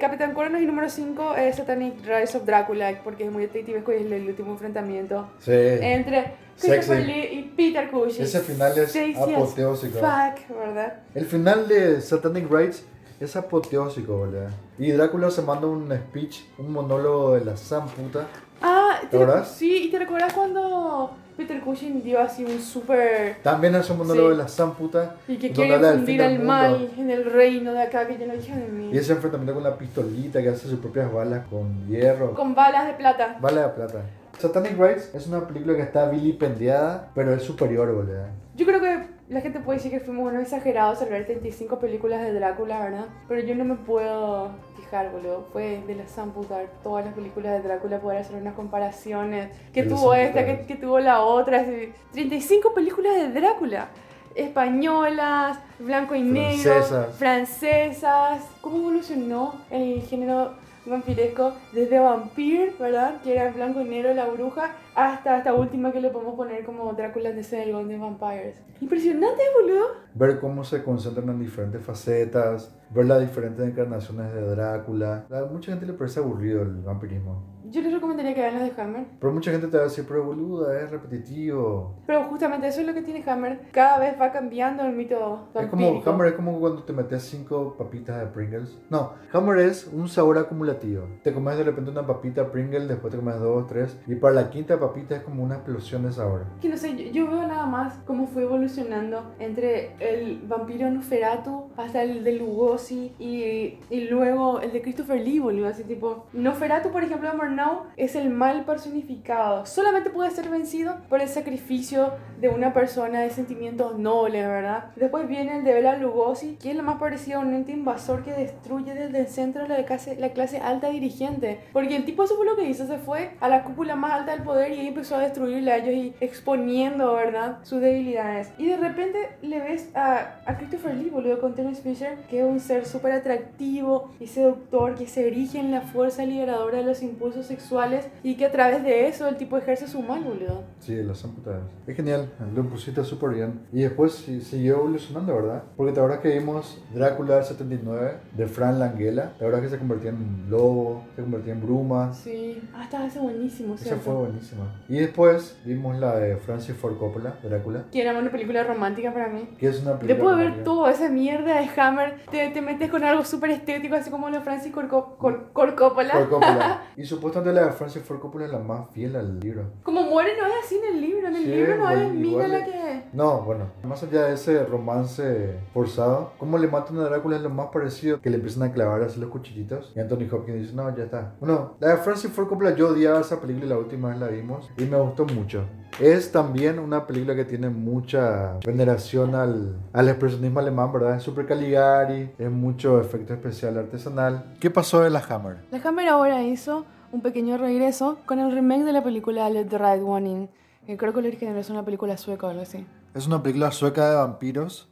Capitán Coronos y número 5 Satanic Rise of Drácula porque es muy detectivesco y es el último enfrentamiento Sí. entre Christopher Sexy. Lee y Peter Cushing. Ese final es Sexy apoteósico. Fuck, ¿verdad? El final de Satanic Rites es apoteósico, boludo. Y Drácula se manda un speech, un monólogo de la san puta. Ah, ¿Te acordás? Sí, ¿y te recuerdas cuando Peter Cushing dio así un súper... También hace un monólogo Sí. de la san puta. Y que quiere fundir al mal en el reino de acá, que ya no dije de mí. Y ese enfrentamiento con la pistolita que hace sus propias balas con hierro. Con balas de plata. Bala de plata. Satanic Rites es una película que está vilipendiada, pero es superior, boludo. Yo creo que la gente puede decir que fuimos unos exagerados al ver 35 películas de Drácula, ¿verdad? Pero yo no me puedo fijar, boludo. Fue de la san puta ver todas las películas de Drácula, poder hacer unas comparaciones. De la tuvo esta, que tuvo la otra. así. 35 películas de Drácula. Españolas, blanco y negro, Francesas. francesas. ¿Cómo evolucionó el género vampiresco desde Vampire, ¿verdad? Que era blanco y negro la bruja, hasta esta última que le podemos poner como Drácula de The Golden Vampires. Impresionante, boludo. Ver cómo se concentran en diferentes facetas, ver las diferentes encarnaciones de Drácula. A mucha gente le parece aburrido el vampirismo. Yo les recomendaría que vean las de Hammer. Pero mucha gente te va a decir, pero boluda, es repetitivo. Pero justamente eso es lo que tiene Hammer. Cada vez va cambiando el mito Es como. Hammer es como cuando te metes cinco papitas de Pringles. No, Hammer es un sabor acumulativo. Te comes de repente una papita Pringles, después te comes dos, tres. Y para la quinta papita es como una explosión de sabor. Que no sé, yo, yo veo nada más cómo fue evolucionando entre el vampiro Nosferatu hasta el de Lugosi y, y luego el de Christopher Lee, boludo. Así tipo, Nosferatu, por ejemplo, de Murnau es el mal personificado. Solamente puede ser vencido por el sacrificio de una persona de sentimientos nobles, ¿verdad? Después viene el de Bela Lugosi, que es lo más parecido a un ente invasor que destruye desde el centro la clase, la clase alta dirigente. Porque el tipo eso fue lo que hizo, se fue a la cúpula más alta del poder y ahí empezó a destruirle a ellos y exponiendo, ¿verdad? Sus debilidades. Y de repente le ves a, a Christopher Lee, boludo, con Terence Fisher, que es un ser súper atractivo y seductor, que se erige en la fuerza liberadora de los impulsos sexuales y que a través de eso el tipo ejerce su mal, boludo. Sí, las son putadas. Es genial, lo pusiste súper bien. Y después siguió evolucionando, ¿verdad? Porque te acuerdas que vimos Drácula del 79 de Fran Langella. Te acuerdas que se convertía en lobo, se convertía en bruma. Sí. Ah, estaba ese buenísimo, Esa fue buenísima. Y después vimos la de Francis Ford Coppola, Drácula, Que era una película romántica para mí. que es una película. Después de ver toda esa mierda de Hammer, te, te metes con algo súper estético, así como lo de Francis Corco- Cor- Cor- Coppola. Ford Coppola. Y supuestamente la de Francis Ford Coppola es la más fiel al libro. Como muere no es así en el libro, en el Sí, libro no es Mina la es- que... No, bueno, más allá de ese romance forzado, cómo le matan a Drácula es lo más parecido que le empiezan a clavar así los cuchillitos. Y Anthony Hopkins dice, no, ya está. Bueno, la de Francis Ford Coppola, yo odiaba esa película la última vez la vimos y me gustó mucho. Es también una película que tiene mucha veneración al, al expresionismo alemán, ¿verdad? Es super Caligari, es mucho efecto especial artesanal. ¿Qué pasó de la Hammer? La Hammer ahora hizo un pequeño regreso con el remake de la película Let the Right One In. Eh, Creo que el original es una película sueca o algo así. Es una película sueca de vampiros.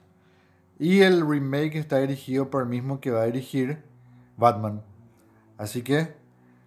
Y el remake está dirigido por el mismo que va a dirigir Batman. Así que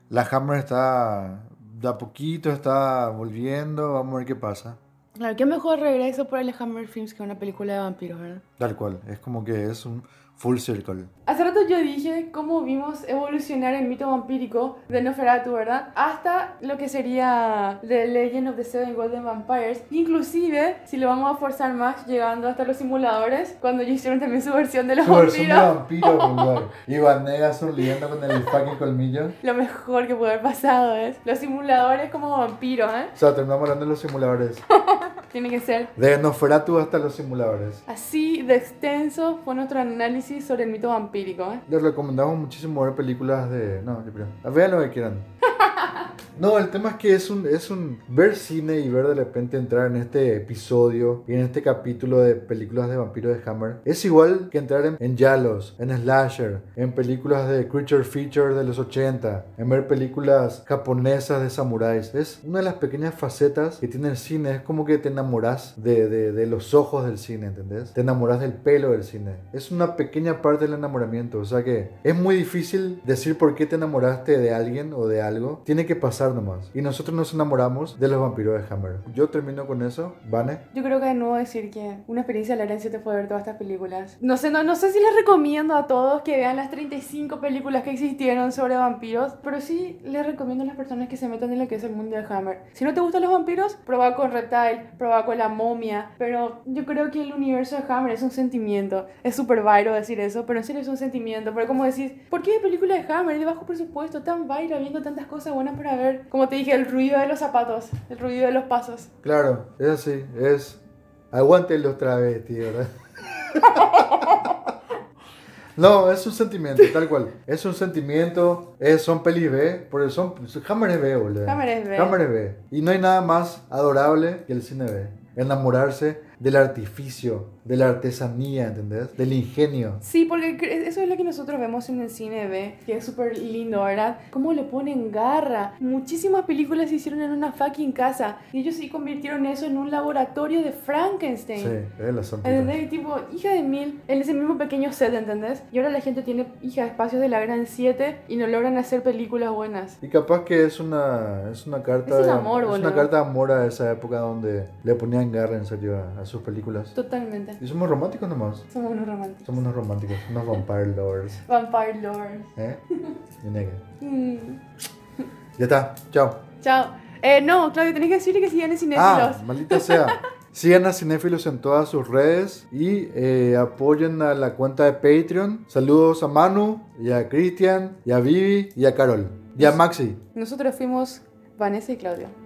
la Hammer está de a poquito, está volviendo. Vamos a ver qué pasa. Claro, qué mejor regreso por el Hammer Films que una película de vampiros, ¿verdad? Tal cual. Es como que es un full circle. Hace rato yo dije cómo vimos evolucionar el mito vampírico de Nosferatu, ¿verdad? Hasta lo que sería The Legend of the Seven Golden Vampires. Inclusive, si lo vamos a forzar más, llegando hasta los simuladores, cuando ellos hicieron también su versión de los Su versión de vampiros. vampiro. Y Van Negas sonriendo con el fucking colmillo. Lo mejor que puede haber pasado es los simuladores como vampiros, ¿eh? O sea, terminamos hablando de los simuladores. Tiene que ser De Nosferatu hasta los simuladores. así de extenso fue nuestro análisis sobre el mito vampírico, ¿eh? Les recomendamos muchísimo ver películas de. No, yo creo. Vean lo que quieran. No, el tema es que es un, es un ver cine y ver de repente entrar en este episodio y en este capítulo de películas de vampiros de Hammer. Es igual que entrar en, en Yalos, en Slasher, en películas de Creature Feature de los 80, en ver películas japonesas de samuráis. Es una de las pequeñas facetas que tiene el cine. Es como que te enamoras de, de, de los ojos del cine, ¿entendés? Te enamoras del pelo del cine. Es una pequeña parte del enamoramiento. O sea que es muy difícil decir por qué te enamoraste de alguien o de algo. Tiene que pasar nomás. Y nosotros nos enamoramos de los vampiros de Hammer. Yo termino con eso. Vane. Yo creo que de nuevo decir que una experiencia de la herencia te fue ver todas estas películas. No sé, no, no sé si les recomiendo a todos que vean las 35 películas que existieron sobre vampiros, pero sí les recomiendo a las personas que se metan en lo que es el mundo de Hammer. Si no te gustan los vampiros, prueba con Reptile, prueba con la momia, pero yo creo que el universo de Hammer es un sentimiento. Es súper viral decir eso, pero en serio es un sentimiento. Pero como decís, ¿por qué película de Hammer de bajo presupuesto, tan viral, viendo tantas cosas buenas para ver? Como te dije, el ruido de los zapatos, el ruido de los pasos. Claro, es así. Es. Aguante los travestis, ¿verdad? No, es un sentimiento, tal cual. Es un sentimiento, es, son pelis B, porque son, es B, boludo. Es B. B. Y no hay nada más adorable que el cine B. Enamorarse del artificio, de la artesanía, ¿entendés? Del ingenio. Sí, porque eso es lo que nosotros vemos en el cine B, que es súper lindo, ¿verdad? Cómo le ponen garra. Muchísimas películas se hicieron en una fucking casa y ellos sí convirtieron eso en un laboratorio de Frankenstein. Sí, es la. ¿Entendés? Tipo, hija de mil, en ese mismo pequeño set, ¿entendés? Y ahora la gente tiene hija de espacios de la gran 7 y no logran hacer películas buenas. Y capaz que es una, es una carta Es de amor, es una carta de amor a esa época donde le ponían garra en serio a, a sus películas. Totalmente. Y somos románticos nomás. Somos unos románticos. Somos unos románticos, unos vampire lovers. Vampire Lord. ¿Eh? Mm. Ya está, chao. Chao. Eh, no, Claudio, tenés que decirle que sigan en Cinéfilos. Ah, maldita sea. Sigan a Cinéfilos en todas sus redes y eh, apoyen a la cuenta de Patreon. Saludos a Manu, y a Cristian, y a Vivi, y a Carol. Y a Maxi. Nosotros fuimos Vanessa y Claudio.